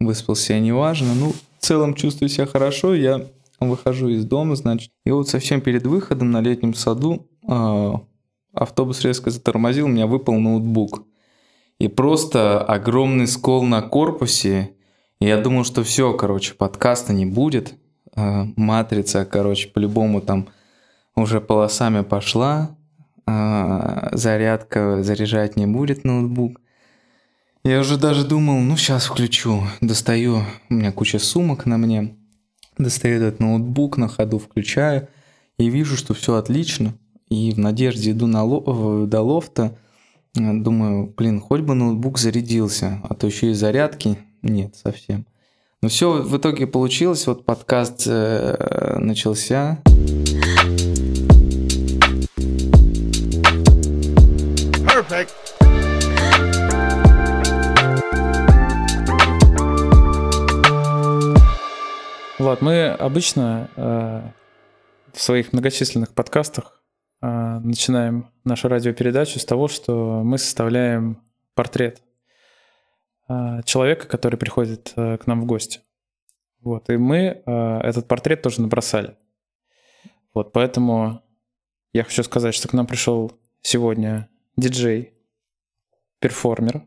выспался я неважно. Ну, в целом чувствую себя хорошо, я выхожу из дома, значит. И вот совсем перед выходом на летнем саду э, автобус резко затормозил, у меня выпал ноутбук. И просто огромный скол на корпусе. Я думал, что все, короче, подкаста не будет. Э, матрица, короче, по-любому там уже полосами пошла. Э, зарядка заряжать не будет ноутбук. Я уже даже думал, ну сейчас включу. Достаю, у меня куча сумок на мне. Достаю этот ноутбук, на ходу включаю. И вижу, что все отлично. И в надежде иду на ло- до лофта. Думаю, блин, хоть бы ноутбук зарядился, а то еще и зарядки нет совсем. Но все в итоге получилось, вот подкаст э, начался. Perfect. Влад, мы обычно э, в своих многочисленных подкастах э, начинаем нашу радиопередачу с того, что мы составляем портрет э, человека, который приходит э, к нам в гости. Вот, и мы э, этот портрет тоже набросали. Вот, поэтому я хочу сказать, что к нам пришел сегодня диджей, перформер,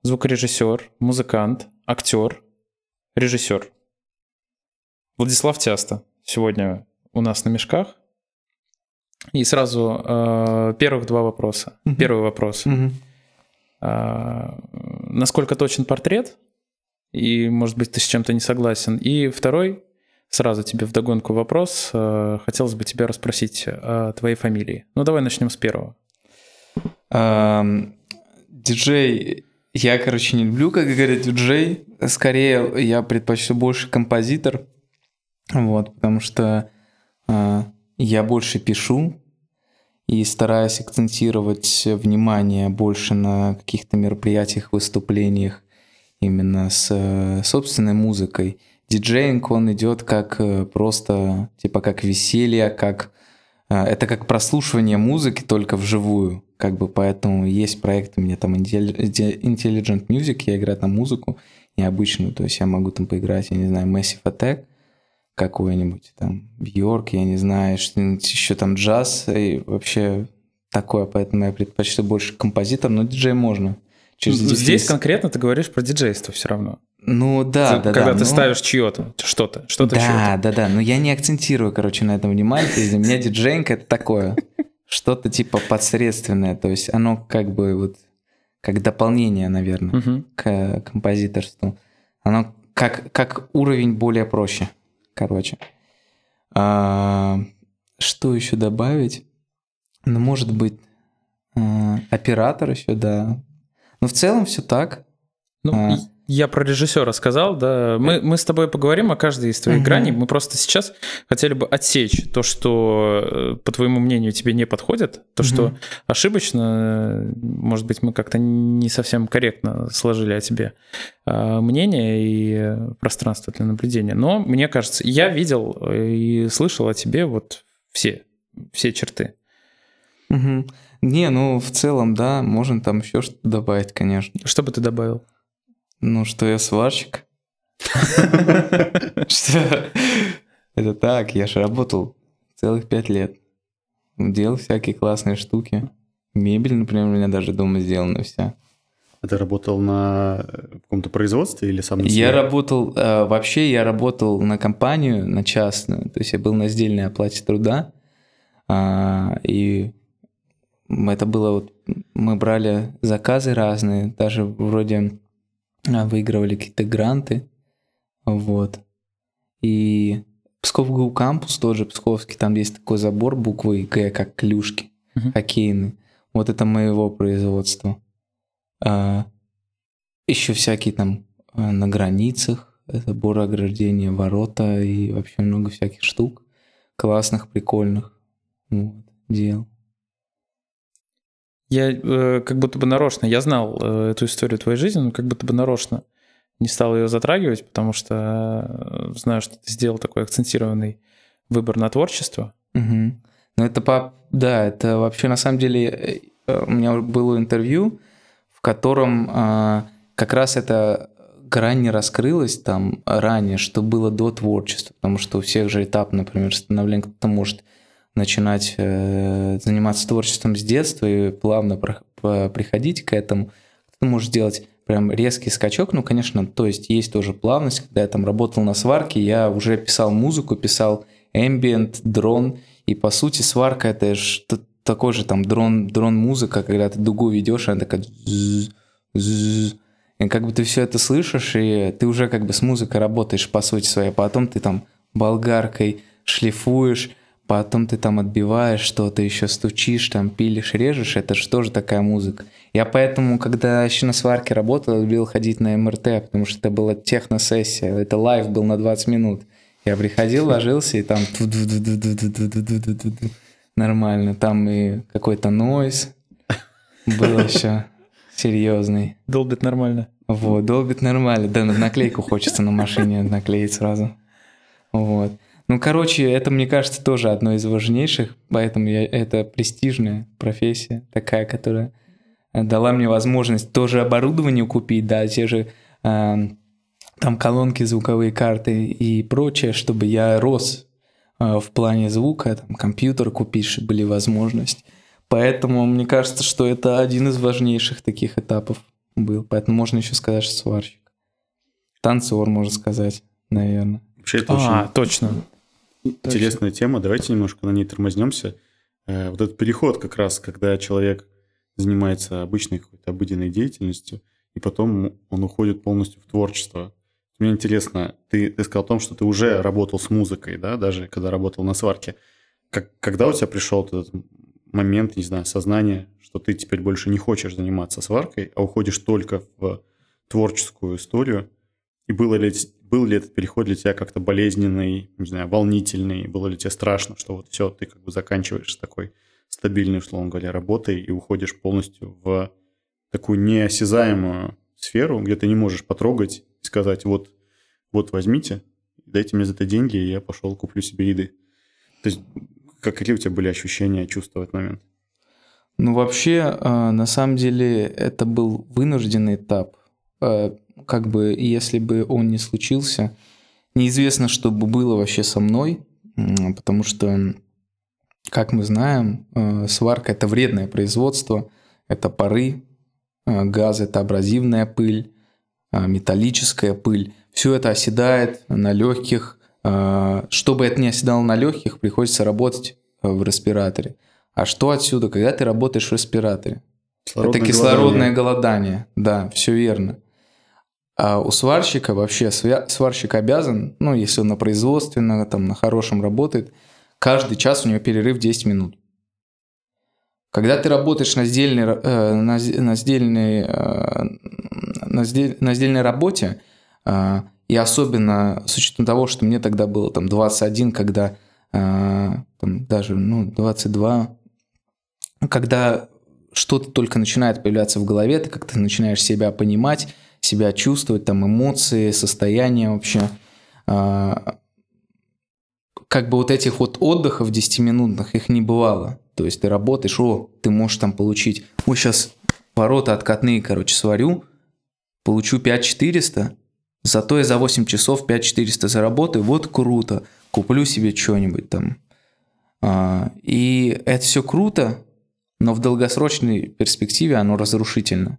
звукорежиссер, музыкант, актер, режиссер. Владислав Тяста сегодня у нас на мешках. И сразу э, первых два вопроса. Mm-hmm. Первый вопрос. Mm-hmm. Э, насколько точен портрет? И, может быть, ты с чем-то не согласен. И второй, сразу тебе вдогонку вопрос. Э, хотелось бы тебя расспросить о твоей фамилии. Ну, давай начнем с первого. Диджей я, короче, не люблю, как говорят диджей. Скорее, я предпочту больше композитор. Вот, потому что э, я больше пишу и стараюсь акцентировать внимание больше на каких-то мероприятиях, выступлениях именно с э, собственной музыкой. Диджейнг, он идет как э, просто, типа как веселье, как... Э, это как прослушивание музыки только вживую. Как бы поэтому есть проект у меня там Intelligent Music, я играю там музыку необычную, то есть я могу там поиграть, я не знаю, Massive Attack, какой-нибудь, там, Бьорк, я не знаю, что-нибудь еще там джаз, и вообще такое, поэтому я предпочту больше композитор, но диджей можно. Через Здесь дефис... конкретно ты говоришь про диджейство все равно. Ну да, ты, да, Когда да, ты ну... ставишь чье-то, что-то, что-то Да, чье-то. да, да, но я не акцентирую, короче, на этом внимание, то есть для меня диджейнг это такое, что-то типа подсредственное, то есть оно как бы вот как дополнение, наверное, к композиторству. Оно как, как уровень более проще. Короче. А, что еще добавить? Ну, может быть, а, оператор еще, да. Но в целом все так. Ну, а. Я про режиссера сказал, да. Мы, мы с тобой поговорим о каждой из твоих uh-huh. граней. Мы просто сейчас хотели бы отсечь то, что, э, по твоему мнению, тебе не подходит, то, uh-huh. что ошибочно, может быть, мы как-то не совсем корректно сложили о тебе а, мнение и пространство для наблюдения. Но мне кажется, я видел э, и слышал о тебе вот все, все черты. Угу. Не, ну в целом, да, можно там еще что-то добавить, конечно. Что бы ты добавил? Ну, что я сварщик. Что? Это так, я же работал целых пять лет. Делал всякие классные штуки. Мебель, например, у меня даже дома сделана вся. А ты работал на каком-то производстве или сам Я работал, э, вообще я работал на компанию, на частную, то есть я был на сдельной оплате труда, а, и это было вот, мы брали заказы разные, даже вроде выигрывали какие-то гранты, вот. И Псков ГУ кампус тоже Псковский, там есть такой забор буквы Г, как клюшки uh-huh. хоккейные. Вот это моего производства. А, еще всякие там а, на границах, заборы ограждения, ворота и вообще много всяких штук классных, прикольных вот, дел. Я э, как будто бы нарочно, я знал э, эту историю твоей жизни, но как будто бы нарочно не стал ее затрагивать, потому что э, знаю, что ты сделал такой акцентированный выбор на творчество. Угу. Ну это по... Да, это вообще на самом деле... Э, у меня было интервью, в котором э, как раз это грань не раскрылась там ранее, что было до творчества, потому что у всех же этап, например, становления кто-то может начинать э, заниматься творчеством с детства и плавно приходить к этому. Кто-то может сделать прям резкий скачок, ну, конечно, то есть есть тоже плавность, когда я там работал на сварке, я уже писал музыку, писал ambient, дрон, и по сути сварка это что такой же там дрон, дрон-музыка, когда ты дугу ведешь, она такая и как бы ты все это слышишь, и ты уже как бы с музыкой работаешь по сути своей, потом ты там болгаркой шлифуешь, потом ты там отбиваешь что-то, еще стучишь, там пилишь, режешь, это же тоже такая музыка. Я поэтому, когда еще на сварке работал, любил ходить на МРТ, потому что это была техносессия, это live был на 20 минут. Я приходил, ложился, и там нормально. Там и какой-то noise был еще серьезный. Долбит нормально. Вот, долбит нормально. Да, наклейку хочется на машине наклеить сразу. Вот. Ну, короче, это, мне кажется, тоже одно из важнейших, поэтому я, это престижная профессия, такая, которая дала мне возможность тоже оборудование купить, да, те же э, там колонки, звуковые карты и прочее, чтобы я рос э, в плане звука, там, компьютер купить, чтобы были возможности. Поэтому мне кажется, что это один из важнейших таких этапов был. Поэтому можно еще сказать, что сварщик. Танцор, можно сказать, наверное. Вообще это А, очень точно. Интересная тема. Давайте немножко на ней тормознемся. Э, Вот этот переход как раз, когда человек занимается обычной какой-то обыденной деятельностью, и потом он уходит полностью в творчество. Мне интересно, ты, ты сказал о том, что ты уже работал с музыкой, да, даже когда работал на сварке. Как, когда у тебя пришел этот момент, не знаю, сознания, что ты теперь больше не хочешь заниматься сваркой, а уходишь только в творческую историю? И было ли, был ли этот переход для тебя как-то болезненный, не знаю, волнительный? Было ли тебе страшно, что вот все, ты как бы заканчиваешь с такой стабильной, условно говоря, работой и уходишь полностью в такую неосязаемую сферу, где ты не можешь потрогать и сказать, вот, вот возьмите, дайте мне за это деньги, и я пошел куплю себе еды. То есть как, какие у тебя были ощущения, чувства в этот момент? Ну, вообще, э, на самом деле, это был вынужденный этап. Как бы, если бы он не случился, неизвестно, что бы было вообще со мной, потому что, как мы знаем, э, сварка – это вредное производство, это пары, э, газ – это абразивная пыль, э, металлическая пыль. Все это оседает на легких. Чтобы это не оседало на легких, приходится работать в респираторе. А что отсюда, когда ты работаешь в респираторе? Кислородное это кислородное голодание. Да, все верно. А у сварщика вообще сварщик обязан, ну, если он на производственном, там, на хорошем работает, каждый час у него перерыв 10 минут. Когда ты работаешь на сдельной, э, на, на, сдельной, э, на, сдель- на сдельной работе, э, и особенно с учетом того, что мне тогда было там 21, когда э, там, даже ну, 22, когда что-то только начинает появляться в голове, ты как-то начинаешь себя понимать, себя чувствовать, там эмоции, состояние вообще. А, Как бы вот этих вот отдыхов 10-минутных, их не бывало. То есть ты работаешь, о, ты можешь там получить, ой, сейчас ворота откатные, короче, сварю, получу 5400, зато я за 8 часов 5400 заработаю, вот круто, куплю себе что-нибудь там. А, И это все круто, но в долгосрочной перспективе оно разрушительно.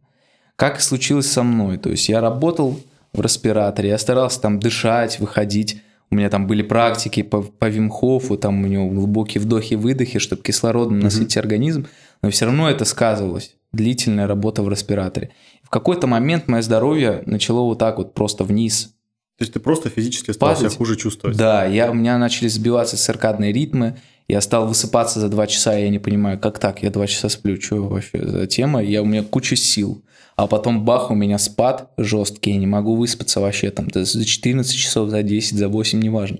Как и случилось со мной. То есть я работал в респираторе, я старался там дышать, выходить. У меня там были практики по, по Вимхофу, там у него глубокие вдохи-выдохи, чтобы кислородом насытить организм. Но все равно это сказывалось. Длительная работа в респираторе. В какой-то момент мое здоровье начало вот так вот просто вниз То есть ты просто физически стал себя Падать? хуже чувствовать? да, я, у меня начали сбиваться циркадные ритмы, я стал высыпаться за два часа, и я не понимаю, как так, я два часа сплю, что вообще за тема, я, у меня куча сил. А потом бах, у меня спад жесткий, я не могу выспаться вообще, там, за 14 часов, за 10, за 8, неважно.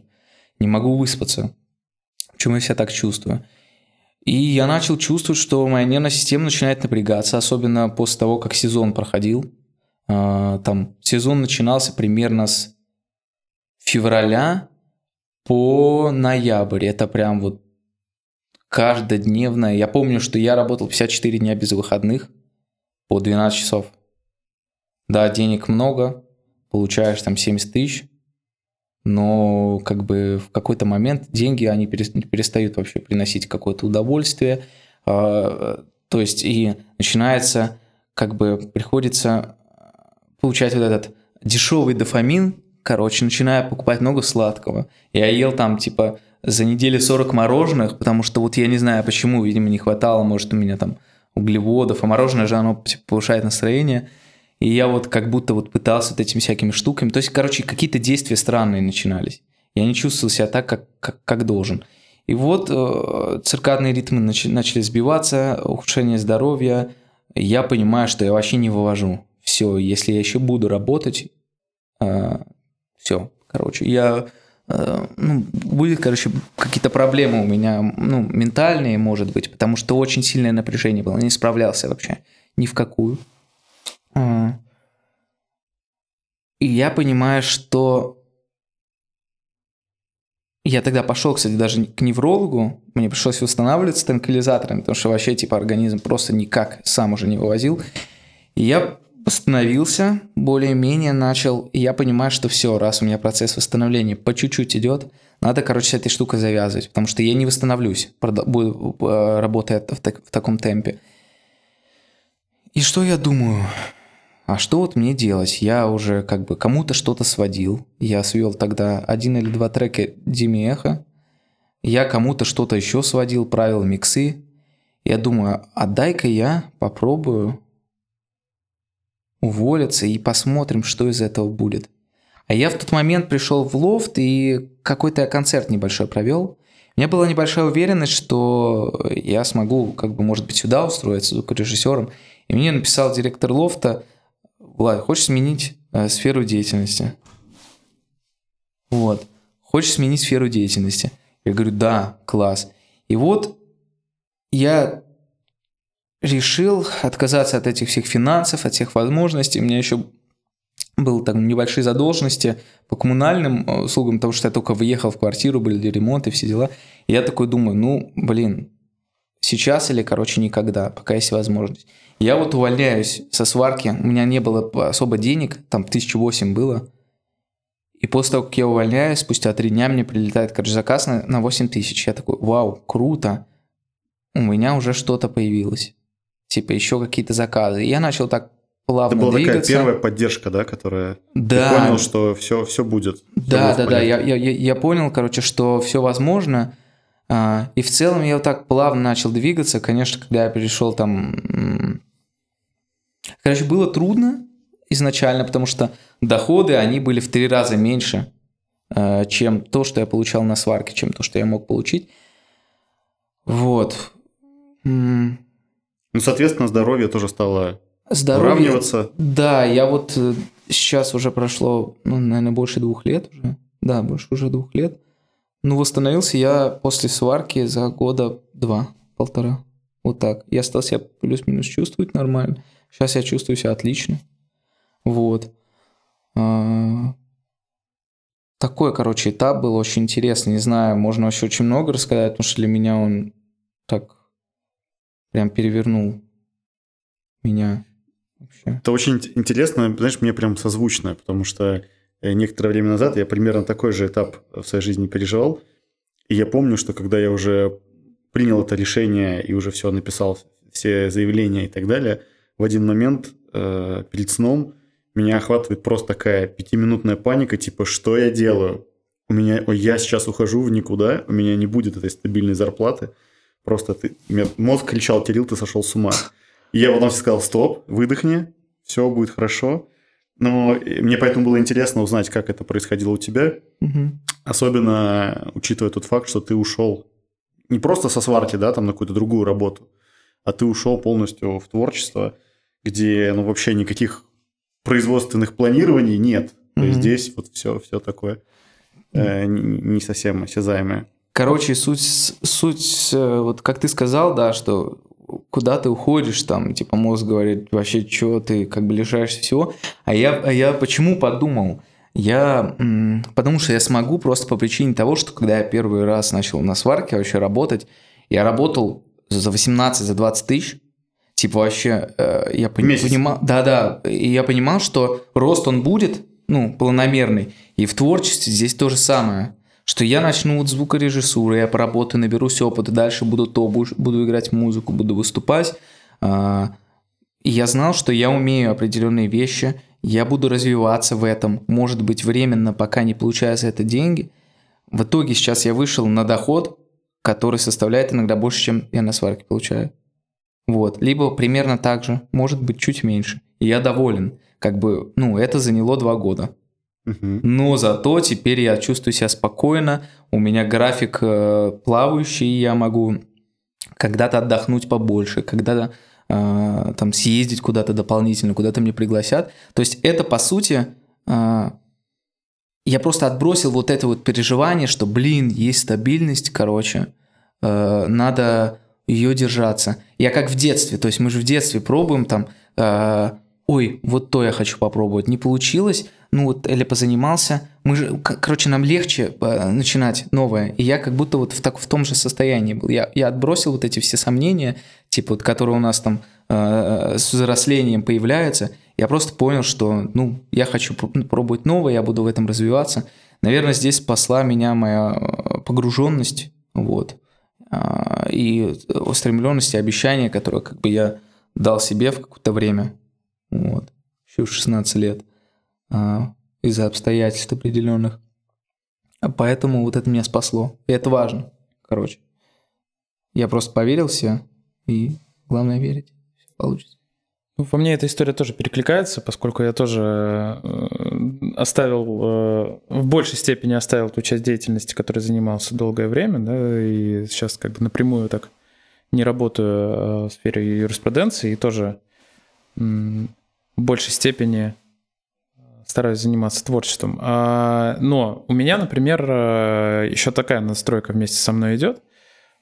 Не могу выспаться. Почему я себя так чувствую? И я начал чувствовать, что моя нервная система начинает напрягаться, особенно после того, как сезон проходил. А, Там сезон начинался примерно с февраля по ноябрь. Это прям вот каждодневное. Я помню, что я работал 54 дня без выходных по 12 часов. Да, денег много, получаешь там 70 тысяч, но как бы в какой-то момент деньги, они перестают вообще приносить какое-то удовольствие, а, то есть и начинается, как бы приходится получать вот этот дешевый дофамин, короче, начинаю покупать много сладкого. Я ел там, типа, за неделю 40 мороженых, потому что вот я не знаю почему, видимо, не хватало, может, у меня там углеводов, а мороженое же, оно типа, повышает настроение. И я вот как будто вот пытался вот этими всякими штуками. То есть, короче, какие-то действия странные начинались. Я не чувствовал себя так, как, как, как должен. И вот э, циркадные ритмы нач, начали сбиваться, ухудшение здоровья. Я понимаю, что я вообще не вывожу. Все, если я еще буду работать, э, все, короче, я ну, будет, короче, какие-то проблемы у меня, ну, ментальные, может быть, потому что очень сильное напряжение было, не справлялся вообще ни в какую. А. И я понимаю, что я тогда пошел, кстати, даже к неврологу, мне пришлось восстанавливаться транквилизаторами, потому что вообще, типа, организм просто никак сам уже не вывозил. И я восстановился, более-менее начал, и я понимаю, что все, раз у меня процесс восстановления по чуть-чуть идет, надо, короче, с этой штукой завязывать, потому что я не восстановлюсь, э, работая в, так, в таком темпе. И что я думаю? А что вот мне делать? Я уже как бы кому-то что-то сводил. Я свел тогда один или два трека Диме Эхо. Я кому-то что-то еще сводил, правил миксы. Я думаю, а дай-ка я попробую уволиться и посмотрим, что из этого будет. А я в тот момент пришел в лофт и какой-то концерт небольшой провел. У меня была небольшая уверенность, что я смогу, как бы, может быть, сюда устроиться звукорежиссером. И мне написал директор лофта, Влад, хочешь сменить э, сферу деятельности? Вот. Хочешь сменить сферу деятельности? Я говорю, да, класс. И вот я решил отказаться от этих всех финансов, от всех возможностей. У меня еще был там небольшие задолженности по коммунальным э, услугам, потому что я только выехал в квартиру, были ремонты, все дела. И я такой думаю, ну, блин, сейчас или, короче, никогда, пока есть возможность. Я вот увольняюсь со сварки, у меня не было особо денег, там тысячу восемь было. И после того, как я увольняюсь, спустя три дня мне прилетает, короче, заказ на, на 8 тысяч. Я такой, вау, круто, у меня уже что-то появилось типа еще какие-то заказы. И я начал так плавно Это была двигаться. такая первая поддержка, да, которая да. ты понял, что все, все будет. Все да, будет да, да. Я, я, я понял, короче, что все возможно. А, и в целом я вот так плавно начал двигаться. Конечно, когда я перешел там... Короче, было трудно изначально, потому что доходы, они были в три раза меньше, а, чем то, что я получал на сварке, чем то, что я мог получить. Вот. Ну, соответственно, здоровье тоже стало здоровье, уравниваться. Да, я вот э, сейчас уже прошло, ну, наверное, больше двух лет уже. Да, больше уже двух лет. Ну, восстановился я после сварки за года два, полтора. Вот так. Я стал себя плюс-минус чувствовать нормально. Сейчас я чувствую себя отлично. Вот. А, такой, короче, этап был очень интересный. Не знаю, можно вообще очень много рассказать, потому что для меня он так прям перевернул меня вообще. Это очень интересно, знаешь, мне прям созвучно, потому что э, некоторое время назад я примерно такой же этап в своей жизни переживал. И я помню, что когда я уже принял это решение и уже все написал, все заявления и так далее, в один момент э, перед сном меня охватывает просто такая пятиминутная паника, типа, что я делаю? У меня, я сейчас ухожу в никуда, у меня не будет этой стабильной зарплаты, Просто ты, мозг кричал, Кирилл, ты сошел с ума. И я потом сказал, стоп, выдохни, все будет хорошо. Но мне поэтому было интересно узнать, как это происходило у тебя. Угу. Особенно учитывая тот факт, что ты ушел не просто со сварки, да, там на какую-то другую работу, а ты ушел полностью в творчество, где ну, вообще никаких производственных планирований нет. То есть здесь вот все, все такое э, не совсем осязаемое. Короче, суть, суть, вот как ты сказал, да, что куда ты уходишь, там, типа, мозг говорит, вообще, что ты как бы лишаешься всего. А я, а я почему подумал? Я, потому что я смогу просто по причине того, что когда я первый раз начал на сварке вообще работать, я работал за 18, за 20 тысяч, типа вообще, э, я пони- понимал, да-да, и я понимал, что рост он будет, ну, планомерный. И в творчестве здесь то же самое. Что я начну вот звукорежиссуры, я поработаю, наберусь опыта, дальше буду то, буду, играть музыку, буду выступать. А, и я знал, что я умею определенные вещи, я буду развиваться в этом, может быть, временно, пока не получается это деньги. В итоге сейчас я вышел на доход, который составляет иногда больше, чем я на сварке получаю. Вот. Либо примерно так же, может быть, чуть меньше. И я доволен. Как бы, ну, это заняло два года. Но зато теперь я чувствую себя спокойно, у меня график э, плавающий, я могу когда-то отдохнуть побольше, когда-то э, там съездить куда-то дополнительно, куда-то мне пригласят. То есть это, по сути, э, я просто отбросил вот это вот переживание, что, блин, есть стабильность, короче, э, надо ее держаться. Я как в детстве, то есть мы же в детстве пробуем там, э, ой, вот то я хочу попробовать, не получилось, ну вот, или позанимался, мы же, короче, нам легче э, начинать новое, и я как будто вот в, так, в том же состоянии был. Я, я отбросил вот эти все сомнения, типа вот, которые у нас там э, с взрослением появляются, я просто понял, что, ну, я хочу ну, пробовать новое, я буду в этом развиваться. Наверное, здесь спасла меня моя э, погруженность, вот, а, и устремленность и обещания, которые как бы я дал себе в какое-то время, вот, еще в 16 лет, из-за обстоятельств определенных. А поэтому вот это меня спасло. И это важно, короче. Я просто поверил все, и главное верить, все получится. Ну, во мне эта история тоже перекликается, поскольку я тоже э, оставил, э, в большей степени оставил ту часть деятельности, которой занимался долгое время, да, и сейчас как бы напрямую так не работаю э, в сфере юриспруденции, и тоже в большей степени стараюсь заниматься творчеством. А, но у меня, например, еще такая настройка вместе со мной идет,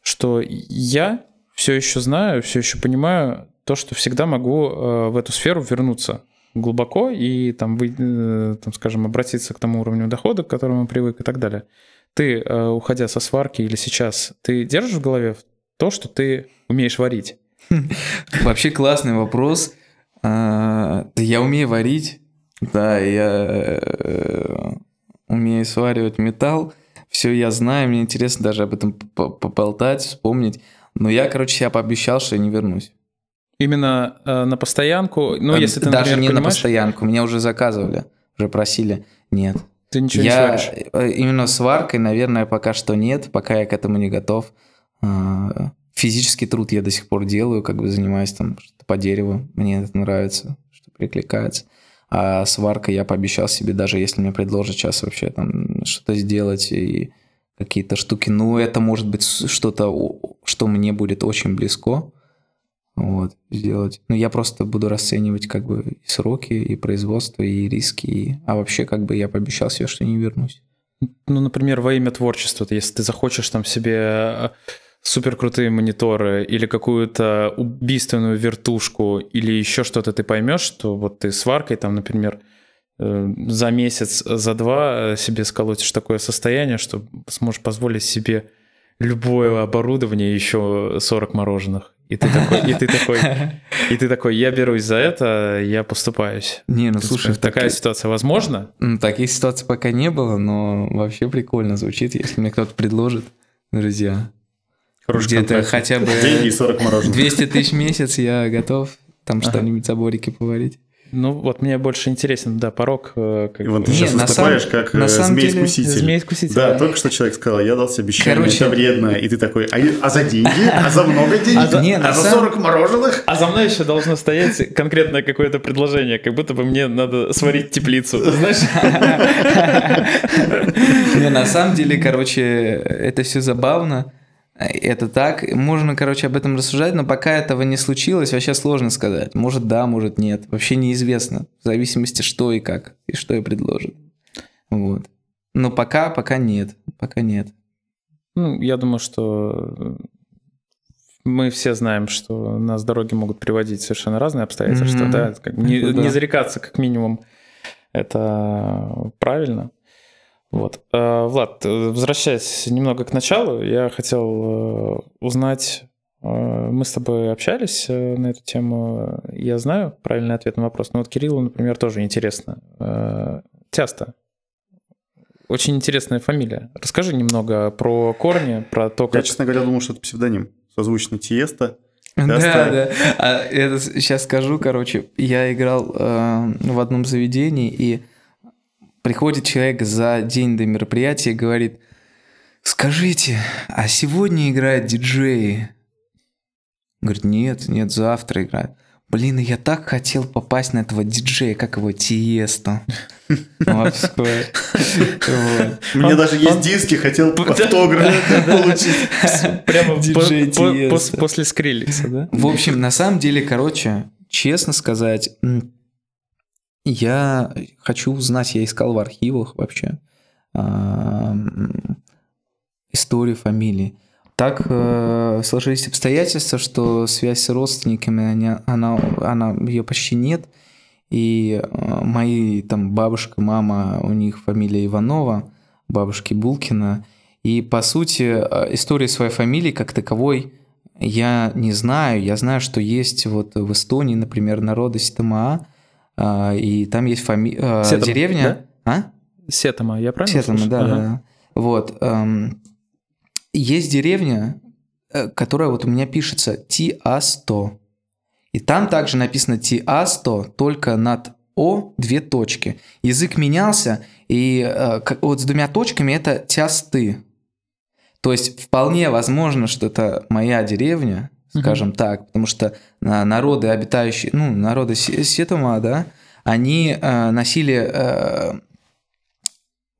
что я все еще знаю, все еще понимаю то, что всегда могу э, в эту сферу вернуться глубоко и там, вы, э, там, скажем, обратиться к тому уровню дохода, к которому привык и так далее. Ты, э, уходя со сварки или сейчас, ты держишь в голове то, что ты умеешь варить? Вообще классный вопрос. А, я умею варить, да, я умею сваривать металл. Все я знаю, мне интересно даже об этом поболтать, вспомнить. Но я, короче, себя пообещал, что я не вернусь. Именно э, на постоянку? Ну, если ты, Даже например, не понимаешь... на постоянку. Меня уже заказывали, уже просили. Нет. Ты ничего я... не сваришь? Э, именно сваркой, наверное, пока что нет, пока я к этому не готов. А, физический труд я до сих пор делаю, как бы занимаюсь там по дереву. Мне это нравится, что прикликается. А сварка я пообещал себе, даже если мне предложат сейчас вообще там что-то сделать и какие-то штуки, ну, это может быть что-то, что мне будет очень близко вот, сделать. Но я просто буду расценивать как бы и сроки, и производство, и риски, и... а вообще как бы я пообещал себе, что не вернусь. Ну, например, во имя творчества, если ты захочешь там себе э, супер крутые мониторы или какую-то убийственную вертушку или еще что-то ты поймешь, что вот ты сваркой там, например, э, за месяц, за два э, себе сколотишь такое состояние, что сможешь позволить себе любое оборудование, еще 40 мороженых. И ты такой, и ты такой, и ты такой, я берусь за это, я поступаюсь. Не, ну слушай, такая таки... ситуация возможна? Ну, таких ситуаций пока не было, но вообще прикольно звучит, если мне кто-то предложит, друзья. Где-то хотя бы Деньги 40 мороженых. 200 тысяч в месяц я готов там ага. что-нибудь заборики поварить. Ну, вот мне больше интересен, да, порог. Э, как... Иван, ты не, сейчас выступаешь сам... как на змей-искуситель. Змей-искуситель. Да, да, только что человек сказал, я дал себе обещание, Короче... это вредно. И ты такой, а, а за деньги? А за много денег? А за, не, а за 40 мороженых? А за мной еще должно стоять конкретное какое-то предложение, как будто бы мне надо сварить теплицу. Знаешь? Не, на самом деле, короче, это все забавно. Это так. Можно, короче, об этом рассуждать, но пока этого не случилось, вообще сложно сказать. Может да, может нет. Вообще неизвестно. В зависимости, что и как, и что и предложат. Вот. Но пока, пока нет. Пока нет. Ну, я думаю, что мы все знаем, что нас дороги могут приводить совершенно разные обстоятельства, mm-hmm. да, как, не, да. не зарекаться как минимум, это правильно. Вот. Э, Влад, э, возвращаясь немного к началу, я хотел э, узнать, мы с тобой общались на эту тему, я знаю правильный ответ на вопрос, но вот Кириллу, например, тоже интересно Тяста. Очень интересная фамилия. Расскажи немного про корни, про то, Я, как... честно говоря, думал, что это псевдоним. Созвучно Тиеста. Да, да. А это сейчас скажу, короче, я играл э, в одном заведении, и приходит человек за день до мероприятия и говорит, скажите, а сегодня играют диджеи? Говорит, нет, нет, завтра играют. Блин, я так хотел попасть на этого диджея, как его Тиесто. Он- даже есть диски, хотел автограф получить. Прямо Диджей после Скриликса, да? В общем, на самом деле, короче, честно сказать, я хочу узнать, я искал в архивах вообще историю фамилии. Так э, сложились обстоятельства, что связь с родственниками, они- она, она, ее почти нет. И э, мои там бабушка, мама, у них фамилия Иванова, бабушки Булкина. И по сути э, истории своей фамилии как таковой я не знаю. Я знаю, что есть вот в Эстонии, например, народы Ситамаа, и там есть фами... а, Сетама, деревня. А? Сетама, я правильно Сетама, слышу? да, Ага. да. Вот. эм, есть деревня, э, которая вот у меня пишется Ти-А-100. И там также написано Ти-А-100, только над О две точки. Язык менялся, и э, вот с двумя точками это Тясты. То есть вполне возможно, что это моя деревня, Скажем так, потому что а, народы, обитающие, ну, народы Се- Сетума, да, они э, носили э,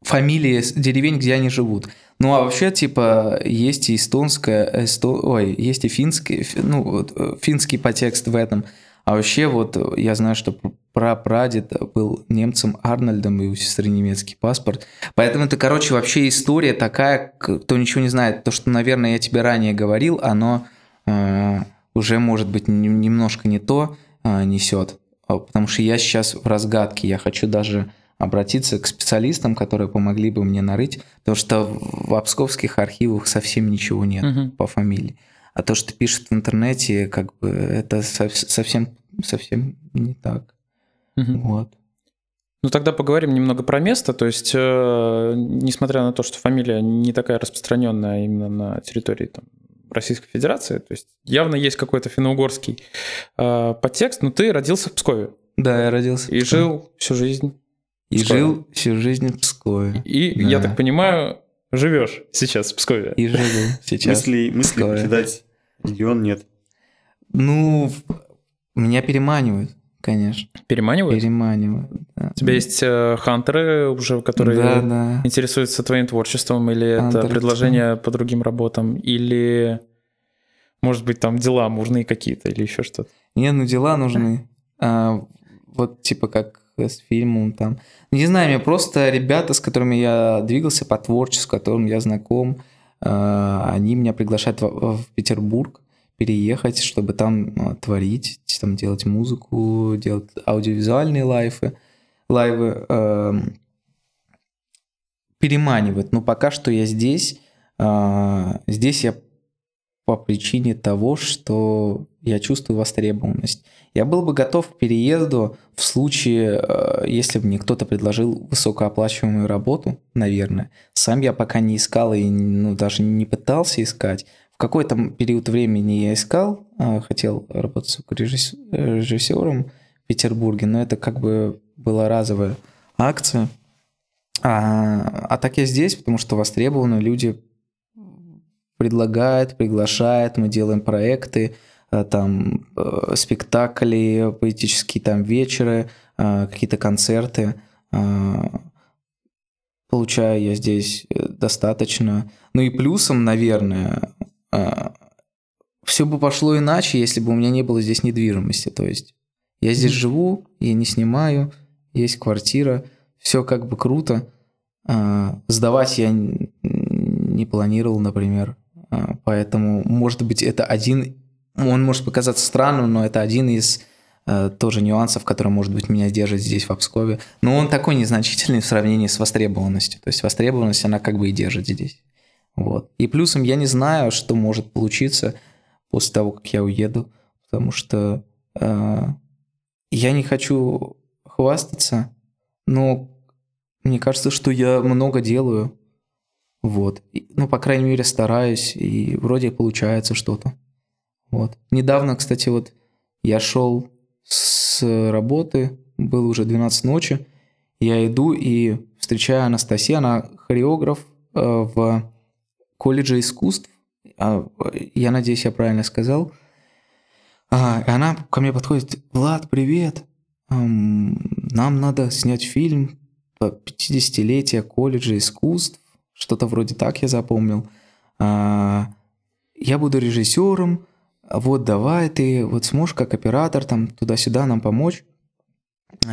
фамилии деревень, где они живут. Ну, а вообще, типа, есть и эстонская, эсто- ой, есть и финский, фи- ну, вот, э, финский подтекст в этом. А вообще, вот, я знаю, что пр- прапрадед был немцем Арнольдом, и у сестры немецкий паспорт. Поэтому это, короче, вообще история такая, кто ничего не знает. То, что, наверное, я тебе ранее говорил, оно уже, может быть, нем- немножко не то э, несет. А, Потому что я сейчас в разгадке. Я хочу даже обратиться к специалистам, которые помогли бы мне нарыть, потому что в псковских архивах совсем ничего нет Мгм. по фамилии. А то, что пишут в интернете, как бы это сов- совсем, совсем не так. Мгм. Вот. Ну тогда поговорим немного про место. То есть, э, несмотря на то, что фамилия не такая распространенная именно на территории там, Российской Федерации, то есть явно есть какой-то финно-угорский э, подтекст, но ты родился в Пскове Да, я родился. в и жил всю жизнь. И Пскове. жил всю жизнь в Пскове. И, я Да. так понимаю, живешь сейчас в Пскове. И живу сейчас. Мысли, мысли покидать регион нет. Ну, меня переманивают, конечно. Переманивают? Переманивают. да. У тебя есть э, хантеры уже, которые Да, да. интересуются твоим творчеством, или это Хантеры, предложения по другим работам, или, может быть, там дела нужны какие-то, или еще что-то. Не, ну дела нужны. А, вот типа как с фильмом там. Не знаю, мне просто ребята, с которыми я двигался по творчеству, с которыми я знаком, а, они меня приглашают в, в Петербург переехать, чтобы там а, творить, там делать музыку, делать аудиовизуальные лайфы, лайвы. эм, переманивает. Но пока что я здесь. а, здесь я по причине того, что я чувствую востребованность. Я был бы готов к переезду в случае, э, если бы мне кто-то предложил высокооплачиваемую работу, наверное. Сам я пока не искал и ну, даже не пытался искать. В какой-то период времени я искал, э, хотел работать режиссером в Петербурге, но это как бы была разовая акция. А, а так я здесь, потому что востребованы люди предлагает, приглашает, мы делаем проекты, э, там э, спектакли, поэтические там вечеры, э, какие-то концерты. Получаю я здесь э, достаточно. Ну и плюсом, наверное, все бы пошло иначе, если бы у меня не было здесь недвижимости. То есть я здесь живу, я не снимаю, есть квартира, все как бы круто. А, Сдавать я не планировал, например. А, Поэтому, может быть, это один... Он может показаться странным, но это один из тоже нюансов, который, может быть, меня держит здесь, в Пскове. Но он такой незначительный в сравнении с востребованностью. То есть востребованность, она как бы и держит здесь. Вот. И плюсом я не знаю, что может получиться после того, как я уеду, потому что э, я не хочу хвастаться, но мне кажется, что я много делаю. Вот. И, ну, по крайней мере, стараюсь, и вроде получается что-то. Вот. Недавно, кстати, вот я шел с работы, было уже 12 ночи, я иду и встречаю Анастасию, она хореограф э, в колледже искусств, а, я надеюсь, я правильно сказал. А, она ко мне подходит, Влад, привет, нам надо снять фильм по 50-летие колледжа искусств, что-то вроде так я запомнил. А, я буду режиссером, вот давай ты вот сможешь как оператор там туда-сюда нам помочь.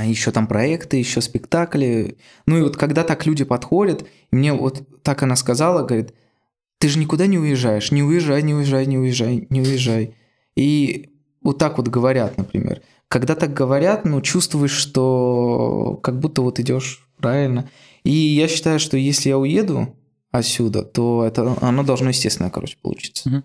Еще там проекты, еще спектакли. Ну и вот когда так люди подходят, мне вот так она сказала, говорит, ты же никуда не уезжаешь, не уезжай, не уезжай, не уезжай, не уезжай. И вот так вот говорят, например. Когда так говорят, ну, чувствуешь, что как будто вот идешь правильно. И я считаю, что если я уеду отсюда, то это оно должно естественно, короче, получиться. Мгм.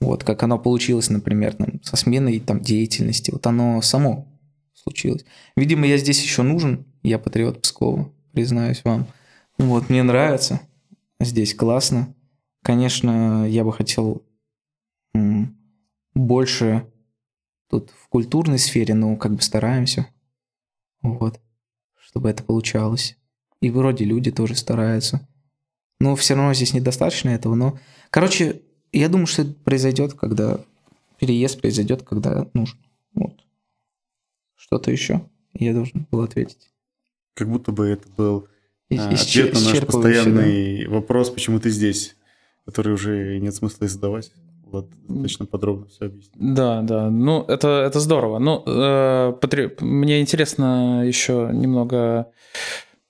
Вот, как оно получилось, например, там, со сменой там, деятельности. Вот оно само случилось. Видимо, я здесь еще нужен. Я патриот Пскова, признаюсь вам. Вот, мне нравится. Здесь классно. Конечно, я бы хотел больше тут в культурной сфере, но как бы стараемся. Вот. Чтобы это получалось. И вроде люди тоже стараются. Но все равно здесь недостаточно этого. Но, короче, я думаю, что это произойдет, когда переезд произойдет, когда нужно. Вот. Что-то еще я должен был ответить. Как будто бы это был а, ответ на наш постоянный вопрос, почему ты здесь, который уже нет смысла и задавать. Влад достаточно подробно все объяснил. Да, да. Ну, это, это здорово. Ну, э, потре- мне интересно еще немного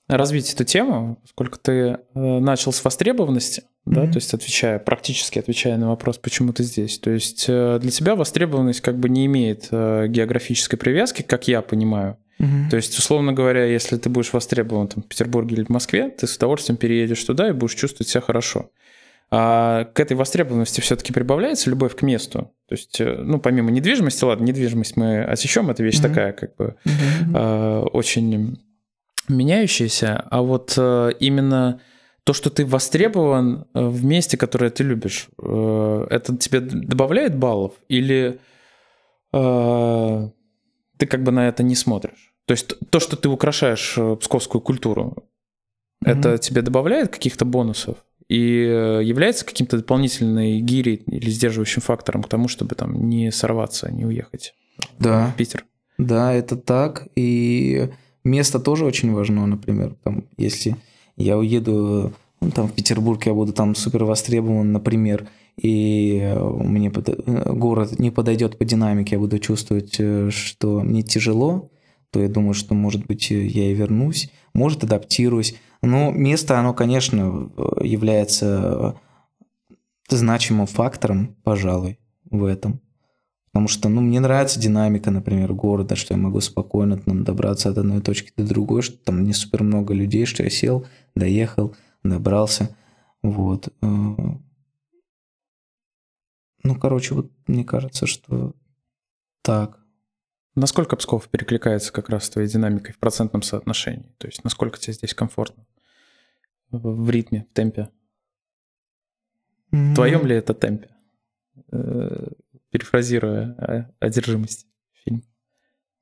развить эту тему, поскольку ты э, начал с востребованности, да, Мгм. то есть отвечая, практически отвечая на вопрос, почему ты здесь. То есть э, для тебя востребованность как бы не имеет э, географической привязки, как я понимаю. да. Мгм. То есть, условно говоря, если ты будешь востребован там, в Петербурге или в Москве, ты с удовольствием переедешь туда и будешь чувствовать себя хорошо. А к этой востребованности все-таки прибавляется любовь к месту. То есть, э, ну, помимо недвижимости, ладно, недвижимость мы отсечем, это вещь Мгм. такая, как бы Мгм. э, очень меняющаяся, а вот э, именно то, что ты востребован э, в месте, которое ты любишь, э, это тебе добавляет баллов или э, ты как бы на это не смотришь? То есть то, что ты украшаешь э, псковскую культуру, это Мгм. тебе добавляет каких-то бонусов и э, является каким-то дополнительной гирей или сдерживающим фактором к тому, чтобы там не сорваться, не уехать Да. в Питер? Да, это так. И место тоже очень важно, например. Там, если я уеду ну, там, в Петербург, я буду там супер востребован, например, и э, мне под- э, город не подойдет по динамике, я буду чувствовать, э, что мне тяжело, то я думаю, что, может быть, э, я и вернусь, может, адаптируюсь. Но место, оно, конечно, является э, значимым фактором, пожалуй, в этом. Потому что, ну, мне нравится динамика, например, города, что я могу спокойно там добраться от одной точки до другой, что там не супер много людей, что я сел, доехал, добрался. Вот. Э, Ну, короче, вот мне кажется, что так. Насколько Псков перекликается как раз с твоей динамикой в процентном соотношении? То есть насколько тебе здесь комфортно? В ритме, в темпе? В твоем ли это темпе? Э, Перефразируя одержимость фильм.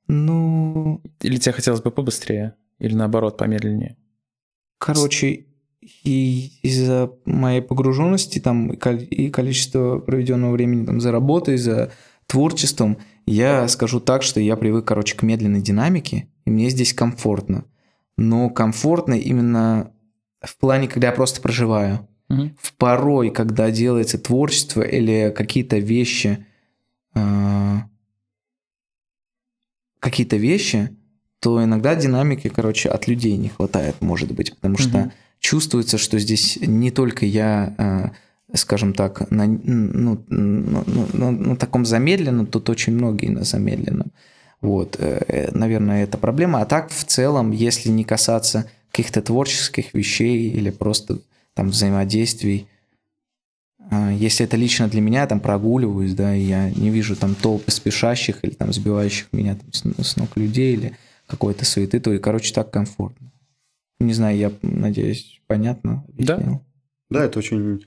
Ну, Или тебе хотелось бы побыстрее? Или наоборот, помедленнее? короче, и из-за моей погруженности там и количества проведенного времени там за работой, за творчеством, я скажу так, что я привык, короче, к медленной динамике, и мне здесь комфортно. Но комфортно именно в плане, когда я просто проживаю. Мгм. В порой, когда делается творчество или какие-то вещи, а, какие-то вещи, то иногда динамики, короче, от людей не хватает, может быть, потому что Мгм. чувствуется, что здесь не только я, а, скажем так, на, ну, ну, ну, ну, на таком замедленном, тут очень многие на замедленном. Вот, э, наверное, это проблема. А так, в целом, если не касаться каких-то творческих вещей или просто там взаимодействий, а, если это лично для меня, там прогуливаюсь, да, и я не вижу там толпы спешащих или там сбивающих меня там, с, с ног людей или какой-то суеты, то и, короче, так комфортно. Не знаю, я надеюсь, понятно Да. объяснил? Да, это очень э,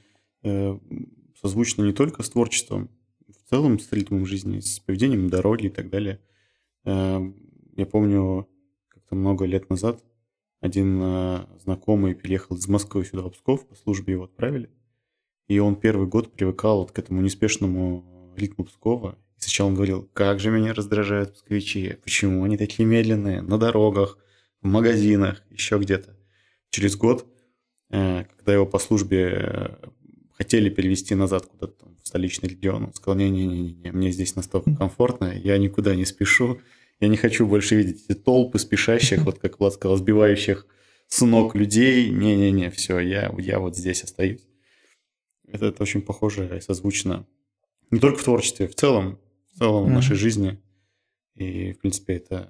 созвучно не только с творчеством, в целом с ритмом жизни, с поведением дороги и так далее. Э, я помню, как-то много лет назад один э, знакомый переехал из Москвы сюда, в Псков, по службе его отправили. И он первый год привыкал вот к этому неспешному ритму Пскова. И сначала он говорил, как же меня раздражают псковичи, почему они такие медленные на дорогах, в магазинах, еще где-то. Через год, э, когда его по службе э, хотели перевести назад куда-то в столичный регион, он сказал, не-не-не, мне здесь настолько комфортно, я никуда не спешу, я не хочу больше видеть эти толпы спешащих, вот как Влад сказал, сбивающих с ног людей. Не-не-не, все, я, я вот здесь остаюсь. Это, это очень похоже и созвучно не только в творчестве, в целом, в целом в Мгм. нашей жизни. И, в принципе, это,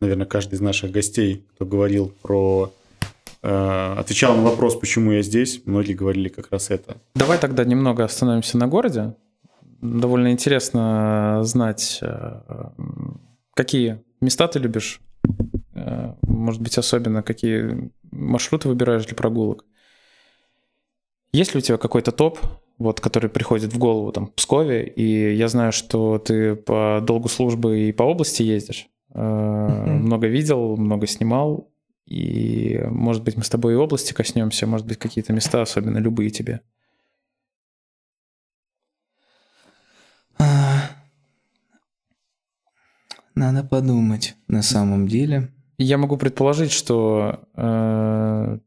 наверное, каждый из наших гостей, кто говорил про... э, отвечал на вопрос, почему я здесь, многие говорили как раз это. Давай тогда немного остановимся на городе. Довольно интересно знать, э, какие места ты любишь. Э, Может быть, особенно какие маршруты выбираешь для прогулок. Есть ли у тебя какой-то топ, вот, который приходит в голову там, в Пскове, и я знаю, что ты по долгу службы и по области ездишь. Э, Мгм. Много видел, много снимал, и, может быть, мы с тобой и области коснемся, может быть, какие-то места, особенно любые тебе. Надо подумать на самом деле. Я могу предположить, что э,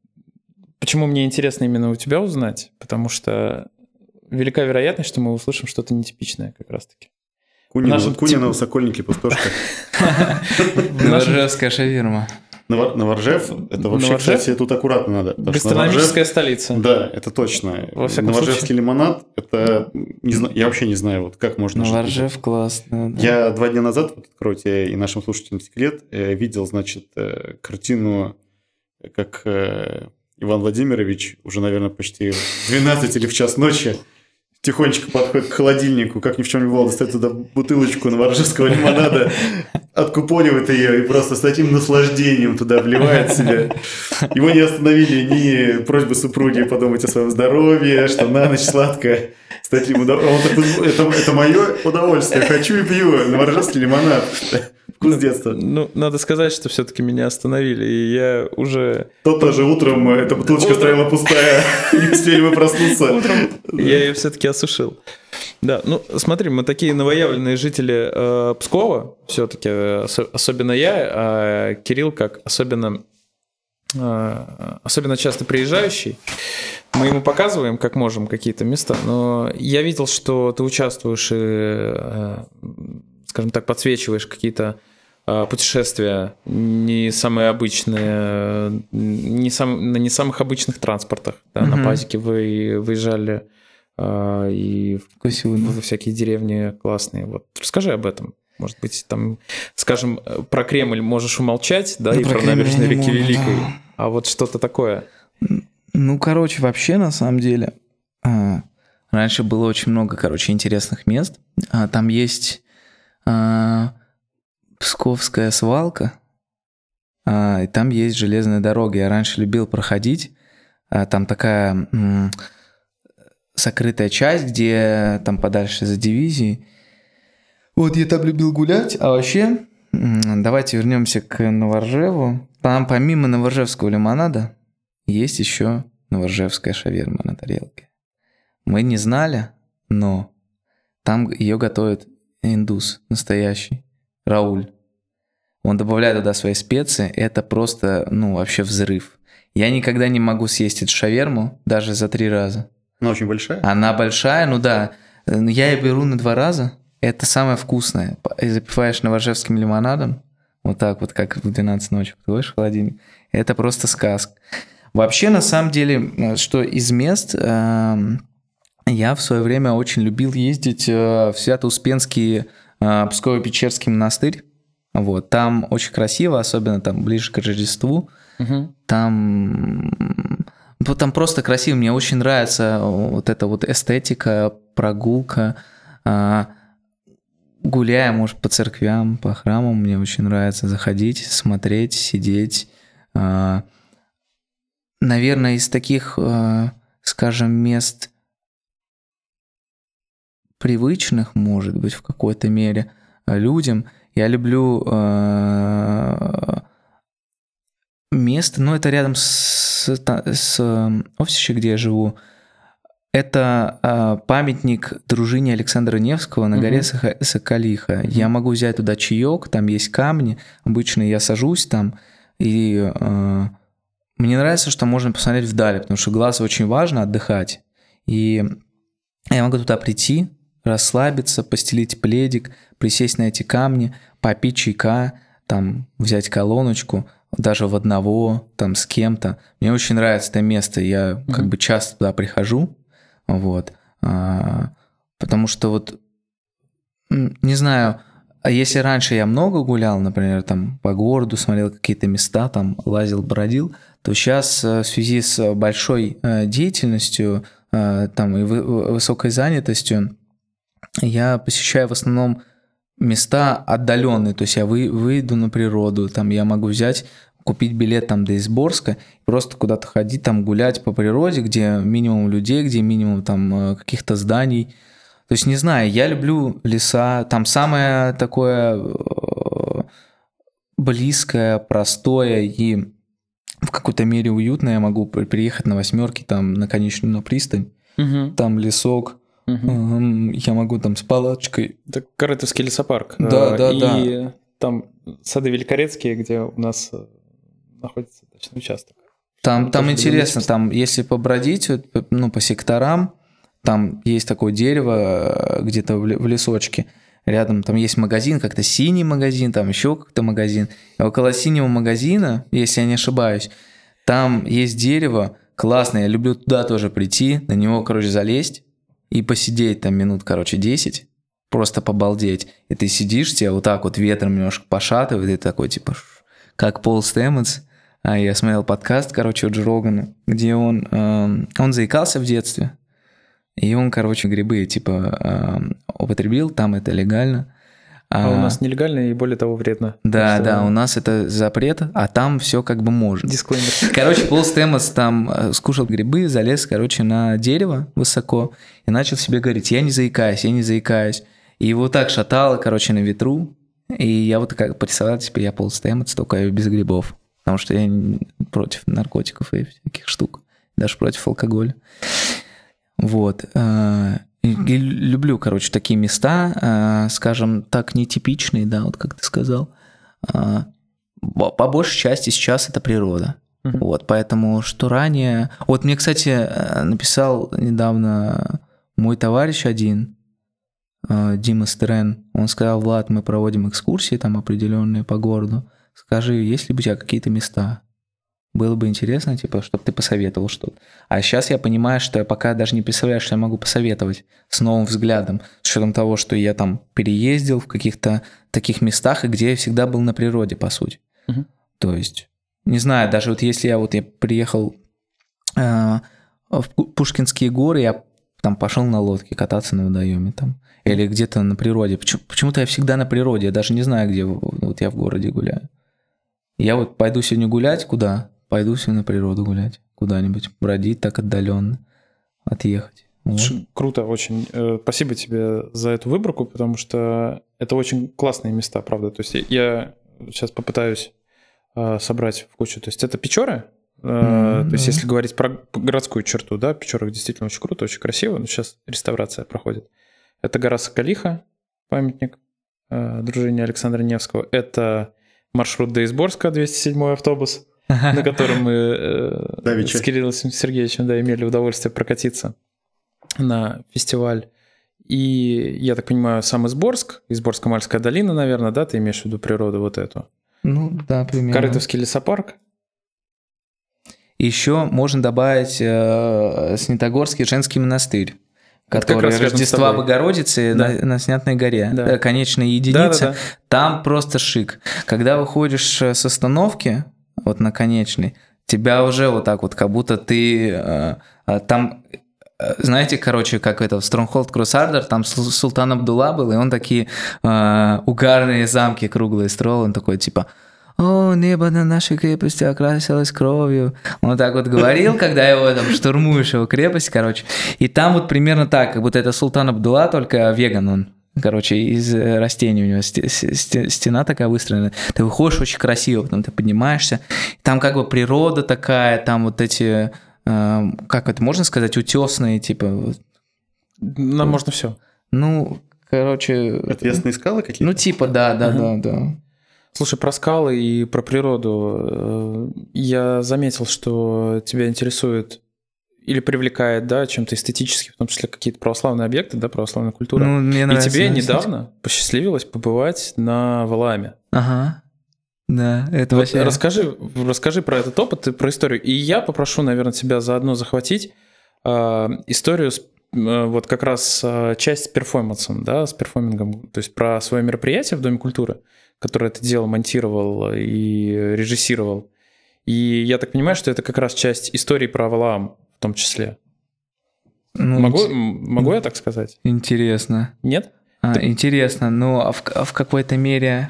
почему мне интересно именно у тебя узнать, потому что велика вероятность, что мы услышим что-то нетипичное как раз-таки. Кунина, нашем Кунина тип- Сокольники, Пустошка. Новоржевская шаверма. Новор- Новоржев, это вообще, Новоржев? кстати, тут аккуратно надо. Гастрономическая столица. Новоржев- Да, это точно. Во Новоржевский лимонад, это... Не знаю, я вообще не знаю, вот как можно... жить Новоржев классно. да. Я два дня назад, вот откройте и нашим слушателям секрет, э, видел, значит, э, картину, э, как э, Иван Владимирович уже, наверное, почти в 12 или в час ночи тихонечко подходит к холодильнику, как ни в чем не бывало, достает туда бутылочку новоржевского лимонада, откупоривает ее и просто с таким наслаждением туда вливает себе. Его не остановили ни просьбы супруги подумать о своем здоровье, что на ночь сладко. С таким удов- Он такой, это, это мое удовольствие. Хочу и пью. Новоржевский лимонад. Вкус детства. Ну, надо сказать, что все-таки меня остановили, и я уже... Тот тоже утром эта бутылочка Утром. стояла пустая. Не успели мы проснуться. Я ее все-таки осушил. Да, ну смотри, мы такие новоявленные жители э, Пскова, все-таки, особенно я, а Кирилл как особенно, э, особенно часто приезжающий. Мы ему показываем, как можем, какие-то места, но я видел, что ты участвуешь и, э, скажем так, подсвечиваешь какие-то э, путешествия не самые обычные, не сам, на не самых обычных транспортах. Да, На Мгм. пазике вы выезжали э, и в- Вкусивно. во всякие деревни классные. Вот расскажи об этом. Может быть, там, скажем, про Кремль можешь умолчать, да, Ну, и про про не реки могу, Великой. да. А вот что-то такое. Ну, короче, вообще, на самом деле, а, раньше было очень много, короче, интересных мест. А, Там есть а, Псковская свалка, а, и там есть железная дорога. Я раньше любил проходить. А, Там такая м, сокрытая часть, где там подальше за дивизией. Вот я там любил гулять, а вообще, м, давайте вернемся к Новоржеву. Там помимо Новоржевского лимонада есть еще Новоржевская шаверма на тарелке. Мы не знали, но там ее готовит индус настоящий, Рауль. Он добавляет туда свои специи, это просто, ну, вообще взрыв. Я никогда не могу съесть эту шаверму, даже за три раза. Она очень большая. Она большая, ну да. Э, Я ее беру на два раза. Это самое вкусное. И запиваешь новоржевским лимонадом. Вот так вот, как в 12 ночи открываешь холодильник. Это просто сказка. Вообще, на самом деле, э, что из мест... эм, Я в свое время очень любил ездить э, в Свято-Успенский э, Псково-Печерский монастырь. Вот, там очень красиво, особенно там ближе к Рождеству. Там, ну, там просто красиво. Мне очень нравится вот эта вот эстетика, прогулка. А, Гуляя, может, по церквям, по храмам, мне очень нравится заходить, смотреть, сидеть. Наверное, из таких, э, скажем, мест привычных, может быть, в какой-то мере э, людям, я люблю э, место, ну, это рядом с, с э, офисом, где я живу. Это э, памятник дружине Александра Невского на горе Мгм. Соколиха. Я могу взять туда чаек, там есть камни. Обычно я сажусь там, и э, мне нравится, что можно посмотреть вдали, потому что глаз очень важно отдыхать. И я могу туда прийти, расслабиться, постелить пледик, присесть на эти камни, попить чайка, там взять колоночку, даже в одного, там с кем-то. Мне очень нравится это место, я как Мгм. бы часто туда прихожу, вот, А, потому что вот, не знаю, а если раньше я много гулял, например, там по городу смотрел какие-то места, там лазил, бродил, то сейчас в связи с большой э, деятельностью, э, там и вы- высокой занятостью, я посещаю в основном места отдаленные, то есть я вы, выйду на природу, там я могу взять, купить билет там до Изборска, просто куда-то ходить, там гулять по природе, где минимум людей, где минимум там э, каких-то зданий. То есть, не знаю, я люблю леса, там самое такое э, близкое, простое и в какой-то мере уютное. Я могу при- приехать на восьмерке, там на конечную на пристань, Мгм. там лесок, Я могу там с палочкой. Это Корытовский лесопарк. Да, Э, да, и там сады Великорецкие, где у нас э, находится дачный участок. Там, там интересно, там если побродить, ну, по секторам, там есть такое дерево э, где-то в ле- в лесочке, рядом там есть магазин, как-то синий магазин, там еще как-то магазин. И около синего магазина, если я не ошибаюсь, там есть дерево классное, я люблю туда тоже прийти, на него, короче, залезть и посидеть там минут, короче, 10, просто побалдеть. И ты сидишь, тебя вот так вот ветром немножко пошатывает, и ты такой, типа, как Пол Стэмонс, а я смотрел подкаст, короче, у Джо Рогана, где он, эм, он заикался в детстве, и он, короче, грибы, типа, эм, употребил, там это легально. А, у нас нелегально и более того вредно. Да, да, у нас это запрет, а там все как бы можно. Дисклеймер. Короче, Пол Стэмос там э, скушал грибы, залез, короче, на дерево высоко и начал себе говорить, я не заикаюсь, я не заикаюсь. И его так шатало, короче, на ветру. И я вот как представлял, типа, я Пол Стэмос, только без грибов. Потому что я против наркотиков и всяких штук. Даже против алкоголя. Вот. И, люблю, короче, такие места, э, скажем так, нетипичные, да, вот как ты сказал. Бо- По большей части сейчас это природа. Мгм. Вот, поэтому что ранее... Вот мне, кстати, э, написал недавно мой товарищ один, э, Дима Стрен. Он сказал, Влад, мы проводим экскурсии там определенные по городу. Скажи, есть ли у тебя какие-то места? Было бы интересно, типа, чтобы ты посоветовал что-то. А сейчас я понимаю, что я пока даже не представляю, что я могу посоветовать с новым взглядом, с учетом того, что я там переездил в каких-то таких местах, и где я всегда был на природе, по сути. Мгм. То есть, не знаю, даже вот если я вот я приехал э, в Пу- Пушкинские горы, я там пошел на лодке кататься на водоеме там, или где-то на природе. Почему- Почему-то я всегда на природе, я даже не знаю, где вот я в городе гуляю. Я вот пойду сегодня гулять куда? Пойду сегодня на природу гулять. Куда-нибудь бродить так отдаленно, отъехать. Вот. Круто, очень. Э, Спасибо тебе за эту выборку, потому что это очень классные места, правда. То есть я сейчас попытаюсь э, собрать в кучу. То есть это Печоры. Мгм, То есть если говорить про городскую черту, да, Печоры действительно очень круто, очень красиво. Но сейчас реставрация проходит. Это гора Соколиха, памятник э, дружине Александра Невского. Это маршрут до Изборска, 207 автобус на котором мы э, с Кириллом Сергеевичем да, имели удовольствие прокатиться на фестиваль. И, я так понимаю, сам Изборск, Изборско-Мальская долина, наверное, да, ты имеешь в виду природу вот эту? Ну, да, примерно. Корытовский лесопарк. Еще можно добавить э, Снитогорский женский монастырь, как который раз рядом с Рождества. Богородицы Да. на, на Снятной горе. Да. Э, Конечная единица. Да-да-да. Там просто шик. Когда выходишь с остановки, вот на конечной, тебя уже вот так вот, как будто ты э, э, там... э, Знаете, короче, как это в Stronghold Crusader, там Сул- Султан Абдулла был, и он такие э, угарные замки круглые строил, он такой, типа, о, небо на нашей крепости окрасилось кровью. Он так вот говорил, когда его там штурмуешь его крепость, короче. И там вот примерно так, как будто это Султан Абдулла, только веган он. Короче, из э, растений у него стена такая выстроена. Ты выходишь очень красиво, потом ты поднимаешься. Там как бы природа такая, там вот эти, э, как это можно сказать, утесные, типа. Нам можно все. Ну, короче. Отвесные скалы какие-то? Ну, типа, да, да, да, да. Слушай, про скалы и про природу. Э, я заметил, что тебя интересует или привлекает, да, чем-то эстетически, в том числе какие-то православные объекты, да, православная культура. Ну, мне нравится, И тебе недавно посчастливилось побывать на Валааме. Ага. Да, это вот вообще... Расскажи, расскажи про этот опыт и про историю. И я попрошу, наверное, тебя заодно захватить э, историю с э, вот как раз э, часть с перформансом, да, с перформингом, то есть про свое мероприятие в Доме культуры, которое ты делал, монтировал и режиссировал. И я так понимаю, что это как раз часть истории про Валаам в том числе. Ну, могу, могу я так сказать? Интересно. Нет? А, Ты... Интересно, ну а в, а в какой-то мере...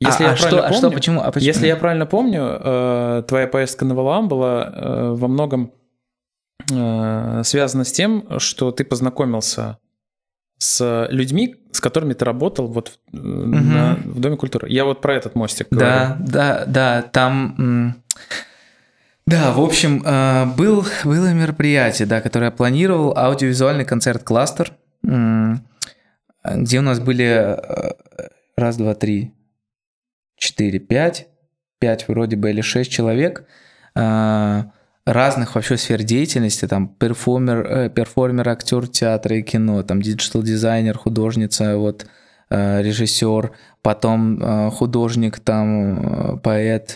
Если а, я а правильно что, помню, а что, почему, а почему? Если я правильно помню, э, твоя поездка на Валаам была э, во многом э, связана с тем, что ты познакомился с людьми, с которыми ты работал вот угу. на, в Доме культуры. Я вот про этот мостик да, говорю. Да, да, да, там... Да, в общем, э, был, было мероприятие, да, которое я планировал, аудиовизуальный концерт «Кластер», где у нас были э, раз, два, три, четыре, пять, пять вроде бы или шесть человек э, разных вообще сфер деятельности, там перформер, перформер, актер театра и кино, там digital-дизайнер, художница, вот режиссер, потом художник, там поэт,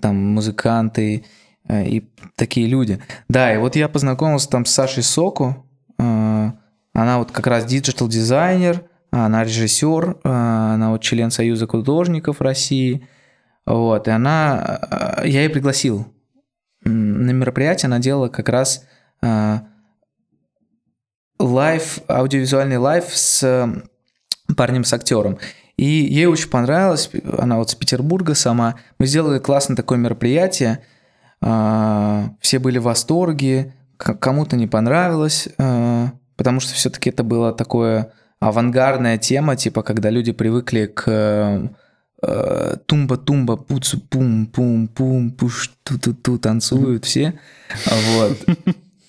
там музыканты э, и такие люди. Да, и вот я познакомился там с Сашей Соку, э, она вот как раз digital-дизайнер, она режиссер, э, она вот член Союза художников России, вот, и она, я ее пригласил на мероприятие, она делала как раз live, аудиовизуальный live с парнем, с актером. И ей очень понравилось, она вот с Петербурга сама. Мы сделали классное такое мероприятие, а, все были в восторге, кому-то не понравилось, а, потому что все-таки это было такое авангардная тема, типа когда люди привыкли к а, тумба-тумба, пуцу пум пум пум пуш ту ту ту танцуют все, вот.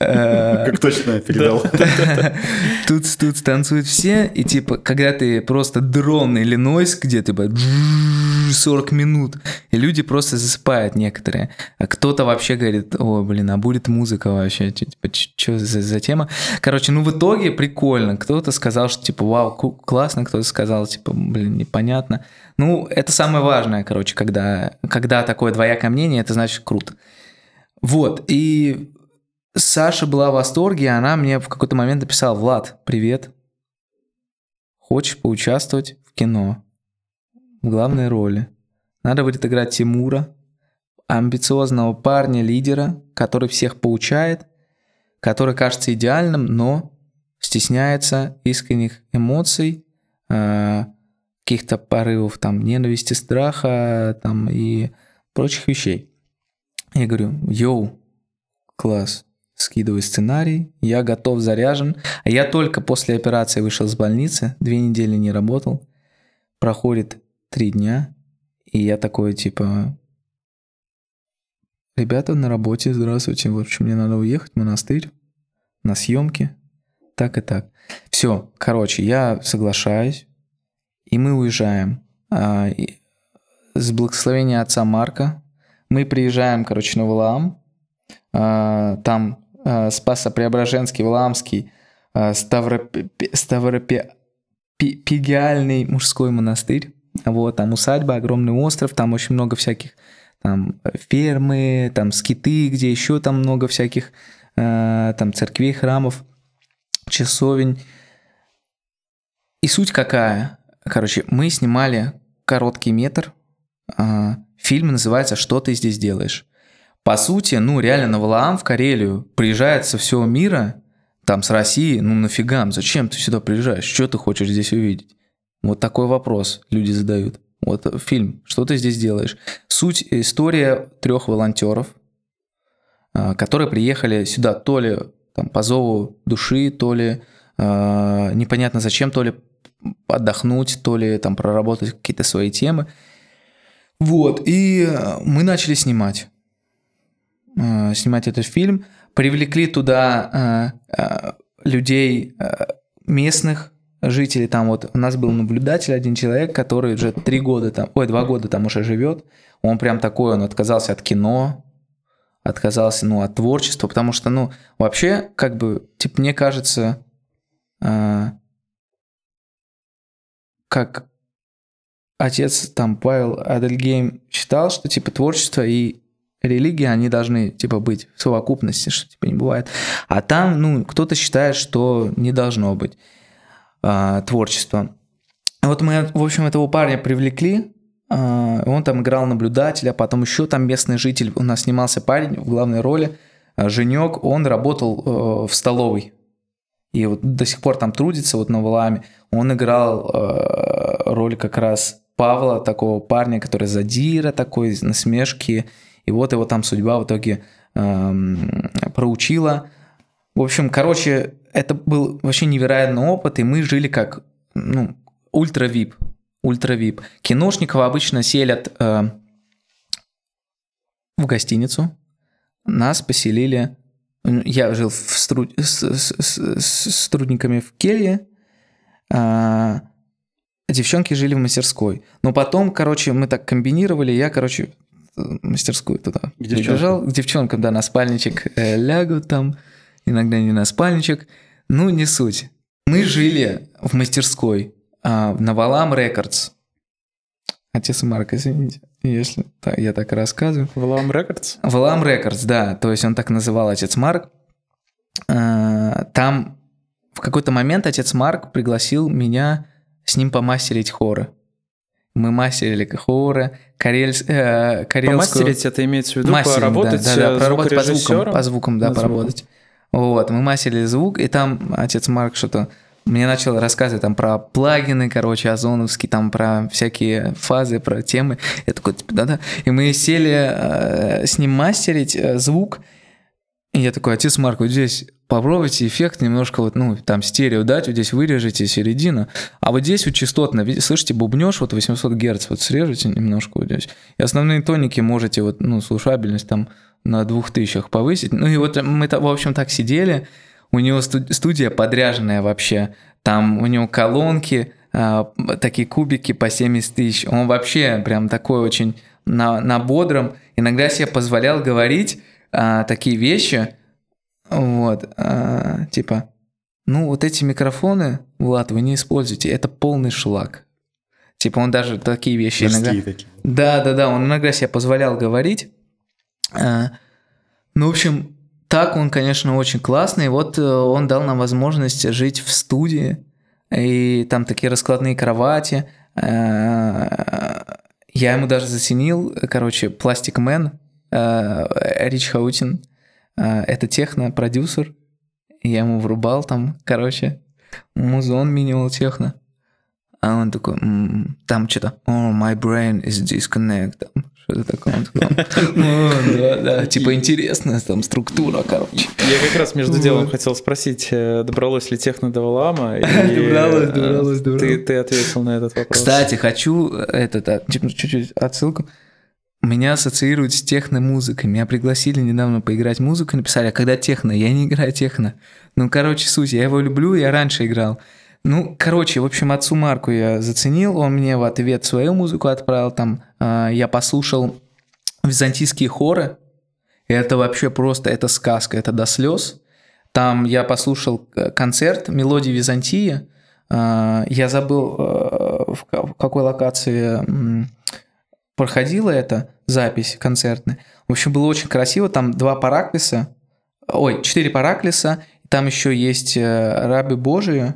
Э, как точно передал. Тут, тут танцуют все, и типа, когда ты просто дрон или нойс, где ты 40 минут, и люди просто засыпают некоторые. А кто-то вообще говорит, о, блин, а будет музыка вообще, типа, что за, за тема? Короче, ну в итоге прикольно. Кто-то сказал, что типа, вау, классно, кто-то сказал, типа, блин, непонятно. Ну, это самое важное, короче, когда, когда такое двоякое мнение, это значит круто. Вот, и Саша была в восторге, она мне в какой-то момент написала, Влад, привет, хочешь поучаствовать в кино в главной роли? Надо будет играть Тимура, амбициозного парня, лидера, который всех поучает, который кажется идеальным, но стесняется искренних эмоций, э, каких-то порывов там ненависти, страха там и прочих вещей. Я говорю, йоу, класс, скидываю сценарий, я готов, заряжен. Я только после операции вышел с больницы, две недели не работал. Проходит три дня, и я такой, типа, ребята на работе, здравствуйте, в общем, мне надо уехать в монастырь на съемки, так и так. Все, короче, я соглашаюсь, и мы уезжаем. А, и, с благословения отца Марка мы приезжаем, короче, на Валаам, а, там Спасо-Преображенский, Валаамский, э, Ставропигиальный мужской монастырь. Вот, там усадьба, огромный остров, там очень много всяких там фермы, там скиты, где еще там много всяких э, там церквей, храмов, часовень. И суть какая? Короче, мы снимали короткий метр. Фильм называется «Что ты здесь делаешь?». По сути, ну реально на Валаам в Карелию приезжает со всего мира, там с России, ну нафига, зачем ты сюда приезжаешь, что ты хочешь здесь увидеть? Вот такой вопрос люди задают. Вот фильм, что ты здесь делаешь? Суть история трех волонтеров, э, которые приехали сюда то ли там, по зову души, то ли э, непонятно зачем, то ли отдохнуть, то ли там проработать какие-то свои темы. Вот, и мы начали снимать. Э, снимать этот фильм. Привлекли туда э, э, людей э, местных, жителей там вот у нас был наблюдатель один человек, который уже три года там, ой, два года там уже живет. Он прям такой, он отказался от кино, отказался, ну, от творчества, потому что, ну, вообще, как бы, типа, мне кажется, э, как отец там Павел Адельгейм считал, что типа творчество и религия, они должны типа быть в совокупности, что типа не бывает. А там, ну, кто-то считает, что не должно быть а, творчества. Вот мы, в общем, этого парня привлекли, а, он там играл наблюдателя, потом еще там местный житель, у нас снимался парень в главной роли, а, Женек, он работал э, в столовой. И вот до сих пор там трудится вот на Валаме. Он играл э, роль как раз Павла, такого парня, который задира такой, насмешки. И вот его там судьба в итоге эм, проучила. В общем, короче, это был вообще невероятный опыт, и мы жили как, ну, ультра-вип. Ультра-вип. Киношников обычно селят э, в гостиницу. Нас поселили... Я жил в стру... с, с, с, с трудниками в келье, а девчонки жили в мастерской. Но потом, короче, мы так комбинировали, я, короче, мастерскую туда К девчонкам. бежал. К девчонкам, да, на спальничек э, лягут там, иногда не на спальничек. Ну, не суть. Мы жили в мастерской а, на Валаам Records. Отец Марк, извините, если та- я так рассказываю. Валаам Records? Валаам Records, да, то есть он так называл отец Марк. А, Там в какой-то момент отец Марк пригласил меня с ним помастерить хоры. Мы мастерили хоры, карельс, э, карельскую... Помастерить это имеется в виду Мастеринг, поработать да, да, да, э, проработать по звукам, по звукам, да, поработать. Вот, мы мастерили звук, и там отец Марк что-то мне начал рассказывать там про плагины, короче, озоновские, там про всякие фазы, про темы. Я такой, типа, да-да. И мы сели э, с ним мастерить э, звук. И я такой, отец Марк, вот здесь попробуйте эффект немножко вот, ну, там стерео дать, вот здесь вырежете середину, а вот здесь вот частотно, слышите, бубнешь вот 800 Гц, вот срежете немножко вот здесь. И основные тоники можете вот, ну, слушабельность там на двух тысячах повысить. Ну и вот мы, в общем, так сидели, у него сту- студия подряженная вообще, там у него колонки, а, такие кубики по 70 тысяч, он вообще прям такой очень на, на бодром, иногда себе позволял говорить а, такие вещи, вот, а, типа, ну вот эти микрофоны, Влад, вы не используете, это полный шлак. Типа он даже такие вещи иногда... Морские такие. Да, да, да, он иногда себе позволял говорить. А, Ну, в общем, так он, конечно, очень классный. Вот э, он дал нам возможность жить в студии. И там такие раскладные кровати. А, Я ему даже заценил, короче, Мэн, э, Рич Хаутин. А, Это техно-продюсер. Я ему врубал там, короче, музон минимал техно. А он такой, «М, там что-то, oh, my brain is disconnect, там, что-то такое. Он такой, «О, да, да, типа интересная там структура, короче. Я как раз между делом хотел спросить, э, добралось ли техно до Валаама? и, Добралось, э, добралось, добралось. Ты, ответил на этот вопрос. Кстати, хочу этот, а, чуть-чуть отсылку. Меня ассоциируют с техно-музыкой. Меня пригласили недавно поиграть музыку, написали, а когда техно? Я не играю техно. Ну, короче, суть, я его люблю, я раньше играл. Ну, короче, в общем, отцу Марку я заценил, он мне в ответ свою музыку отправил, там, а, я послушал византийские хоры, это вообще просто, это сказка, это до слез. Там я послушал э, концерт «Мелодии Византии», А, я забыл, э, в ка- в какой локации проходила эта запись концертная. В общем, было очень красиво, там два параклиса, ой, четыре параклиса, там еще есть э, раби Божии,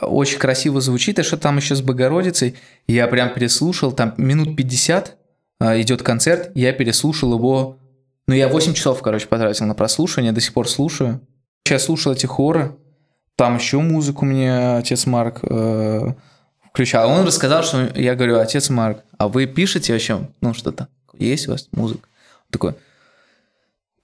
очень красиво звучит, и что там еще с Богородицей, я прям переслушал, там минут 50 а, идет концерт, я переслушал его, ну я 8 часов, короче, потратил на прослушивание, до сих пор слушаю. Я слушал эти хоры, там еще музыку мне отец Марк э, включал. Он рассказал, что я говорю, отец Марк, а вы пишете вообще, ну, что-то? Есть у вас музыка? Он такой,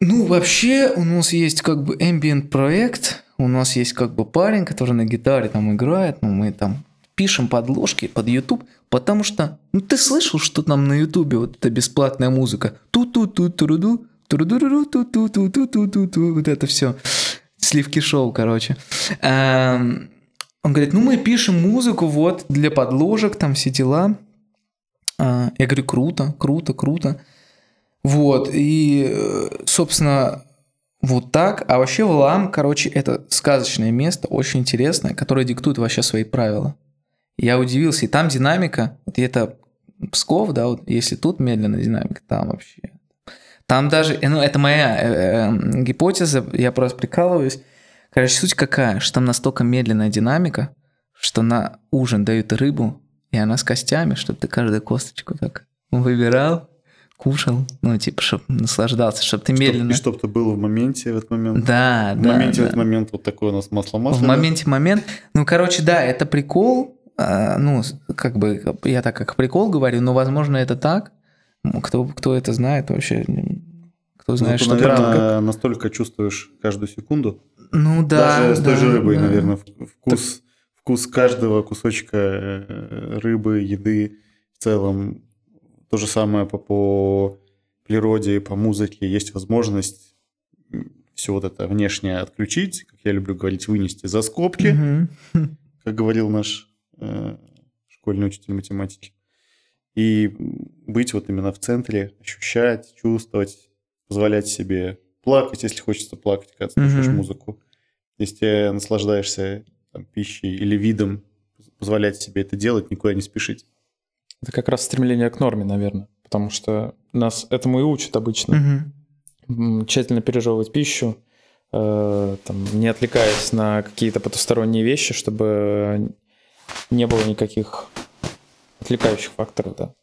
ну, вообще, у нас есть как бы ambient проект, у нас есть как бы парень, который на гитаре там играет, ну, мы там пишем подложки под YouTube, потому что, ну, ты слышал, что там на YouTube вот эта бесплатная музыка? Ту-ту-ту-ту-ду, ту-ду-ду-ду-ту-ту-ту-ту-ту-ту-ту, вот это все. Сливки шоу, короче. Эм, он говорит, ну мы пишем музыку вот для подложек, там все дела. А, Я говорю, круто, круто, круто. Вот, и, э, собственно, вот так. А вообще Валаам, короче, это сказочное место, очень интересное, которое диктует вообще свои правила. Я удивился, и там динамика, вот это Псков, да, вот если тут медленная динамика, там вообще. Там даже, ну это моя э, э, гипотеза, я просто прикалываюсь. Короче, суть какая, что там настолько медленная динамика, что на ужин дают рыбу, и она с костями, чтобы ты каждую косточку так выбирал, кушал, ну, типа, чтобы наслаждаться, чтобы ты медленно... И чтобы ты был в моменте в этот момент. Да, В да. моменте в да. этот момент вот такое у нас масло масло. В моменте момент. Ну, короче, да, это прикол. а, Ну, как бы, я так как прикол говорю, но, возможно, это так. Кто, кто это знает вообще, кто знает, ты, что наверное, правда. настолько чувствуешь каждую секунду. Ну, да. Даже с той да, же рыбой, да. наверное, вкус, вкус каждого кусочка э, рыбы, еды в целом. То же самое по, по природе, по музыке. Есть возможность все вот это внешнее отключить, как я люблю говорить, вынести за скобки, Мгм. как говорил наш э, школьный учитель математики. И быть вот именно в центре, ощущать, чувствовать, позволять себе плакать, если хочется плакать, когда слушаешь Мгм. музыку. Если ты наслаждаешься там, пищей или видом, позволять себе это делать, никуда не спешить. Это как раз стремление к норме, наверное. Потому что нас этому и учат обычно. М, Тщательно пережевывать пищу, э, там, не отвлекаясь на какие-то потусторонние вещи, чтобы не было никаких отвлекающих факторов, да.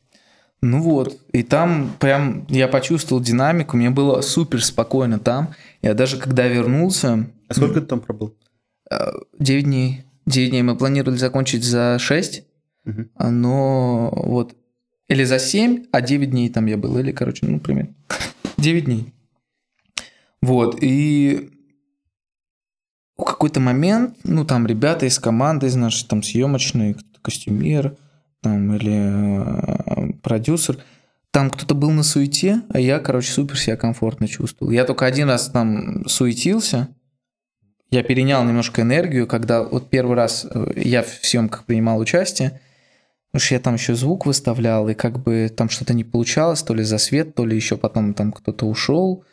Ну вот, и там прям я почувствовал динамику, мне было супер спокойно там. Я даже когда вернулся, А сколько ты там пробыл? 9 дней. 9 дней мы планировали закончить за 6, Мгм. но вот или за 7, а 9 дней там я был, или, короче, ну, примерно 9 дней. Вот, и в какой-то момент, ну, там ребята из команды, из нашей там съемочной, кто-то костюмер, там, или э, продюсер, там кто-то был на суете, а я, короче, супер себя комфортно чувствовал. Я только один раз там суетился, я перенял немножко энергию, когда вот первый раз э, я в съемках принимал участие, потому что я там еще звук выставлял, и как бы там что-то не получалось, то ли за свет, то ли еще потом там кто-то ушел.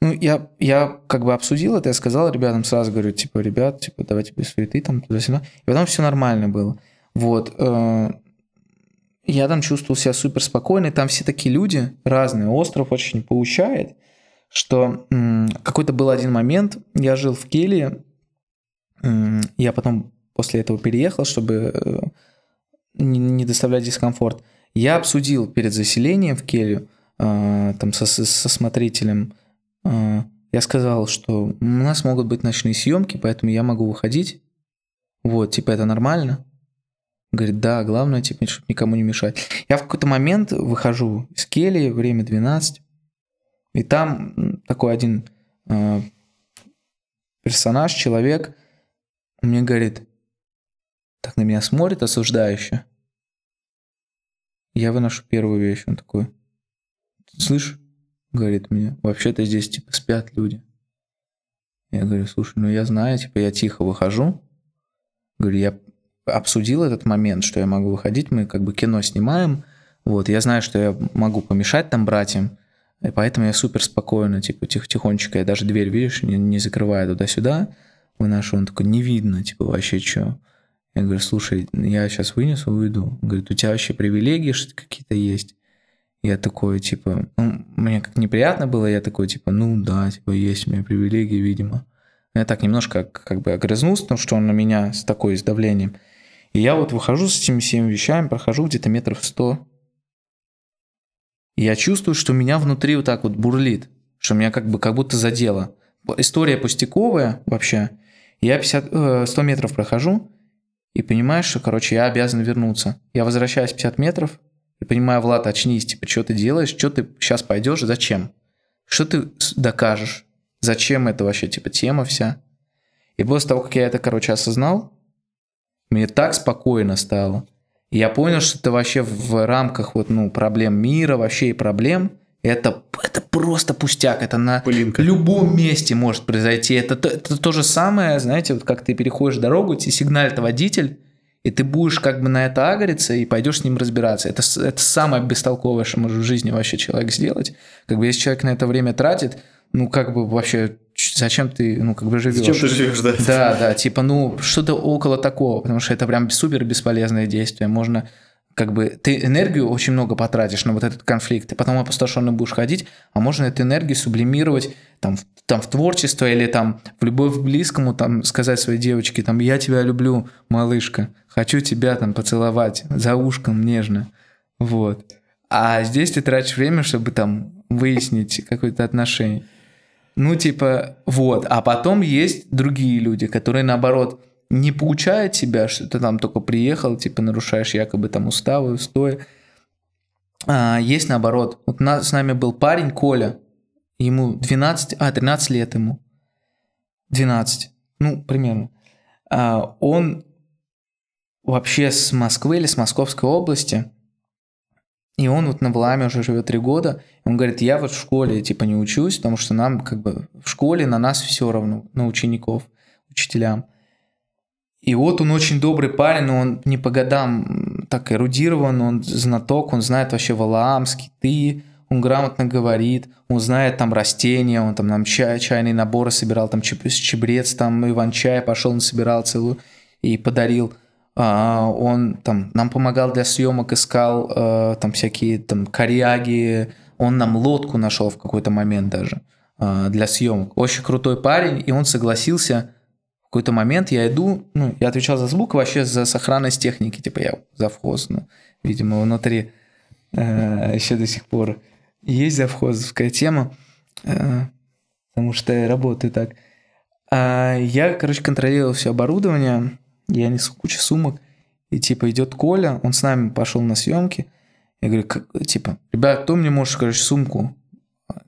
Ну, я, я как бы обсудил это, я сказал ребятам сразу, говорю, типа, ребят, типа, давайте без суеты, там, туда-сюда. И потом все нормально было. Вот. Я там чувствовал себя супер спокойно, и там все такие люди разные. Остров очень получает, что какой-то был один момент, я жил в Келье, м, я потом после этого переехал, чтобы э, не, доставлять дискомфорт. Я обсудил перед заселением в келью э, там со, со- со смотрителем, э, я сказал, что у нас могут быть ночные съемки, поэтому я могу выходить. Вот, типа, это нормально? Говорит, да, главное, типа, чтобы никому не мешать. Я в какой-то момент выхожу из кельи, время 12, и там такой один э, персонаж, человек, мне говорит, так на меня смотрит осуждающе. Я выношу первую вещь, он такой, слышь, говорит мне, вообще-то здесь типа спят люди. Я говорю, слушай, ну я знаю, типа я тихо выхожу. Говорю, я обсудил этот момент, что я могу выходить, мы как бы кино снимаем, вот, я знаю, что я могу помешать там братьям, и поэтому я супер спокойно, типа тихо тихонечко, я даже дверь, видишь, не, не закрываю туда-сюда, выношу, он такой, не видно, типа вообще что. Я говорю, слушай, я сейчас вынесу, уйду. Он говорит, у тебя вообще привилегии что-то какие-то есть? Я такой, типа, ну, мне как неприятно было, я такой, типа, ну да, типа, есть у меня привилегии, видимо. Я так немножко как бы огрызнулся, потому что он на меня с такой с давлением. И я вот выхожу с этими всеми вещами, прохожу где-то метров сто. И я чувствую, что меня внутри вот так вот бурлит, что меня как бы как будто задело. История пустяковая вообще. Я 50, э, 100 метров прохожу, и понимаешь, что, короче, я обязан вернуться. Я возвращаюсь 50 метров и понимаю, Влад, очнись, типа, что ты делаешь, что ты сейчас пойдешь, зачем? Что ты докажешь? Зачем это вообще, типа, тема вся? И после того, как я это, короче, осознал, мне так спокойно стало. И я понял, что это вообще в рамках вот, ну, проблем мира, вообще и проблем, это, это просто пустяк, это на Пылинка. любом месте может произойти. Это, то- это то же самое, знаете, вот как ты переходишь дорогу, тебе сигналит водитель, и ты будешь как бы на это агриться и пойдешь с ним разбираться. Это, это самое бестолковое, что может в жизни вообще человек сделать. Как бы если человек на это время тратит, ну как бы вообще зачем ты, ну как бы живешь? Зачем ты живешь, да? Да, да, типа, ну, что-то около такого, потому что это прям супер бесполезное действие. Можно как бы ты энергию очень много потратишь на вот этот конфликт, и потом опустошенно будешь ходить, а можно эту энергию сублимировать там, в- там в творчество или там в любовь к близкому, там сказать своей девочке, там, я тебя люблю, малышка, хочу тебя там поцеловать за ушком нежно, вот. А здесь ты тратишь время, чтобы там выяснить какое-то отношение. Ну, типа, вот. А потом есть другие люди, которые, наоборот, не получают тебя, что ты там только приехал, типа, нарушаешь якобы там уставы, устои. А, есть наоборот. Вот на- с нами был парень Коля, ему 12, а, 13 лет ему. 12, ну, примерно. А, он вообще с Москвы или с Московской области, и он вот на Вламе уже живет три года. Он говорит, я вот в школе типа не учусь, потому что нам как бы в школе на нас все равно, на учеников, учителям. И вот он очень добрый парень, но он не по годам так эрудирован, он знаток, он знает вообще валаамский, ты, он грамотно говорит, он знает там растения, он там нам чай, чайные наборы собирал, там чеб- чебрец, там иван-чай пошел, он собирал целую и подарил. А, он там нам помогал для съемок, искал э, там всякие там коряги, он нам лодку нашел в какой-то момент даже э, для съемок. Очень крутой парень, и он согласился. В какой-то момент я иду, ну, я отвечал за звук, вообще за сохранность техники, типа я завхоз, ну, видимо, внутри э, еще до сих пор есть завхозовская тема, потому что я работаю так. А я, короче, контролировал все оборудование, я несу кучу сумок, и типа идет Коля, он с нами пошел на съемки. Я говорю, типа, ребят, кто мне может, короче, сумку?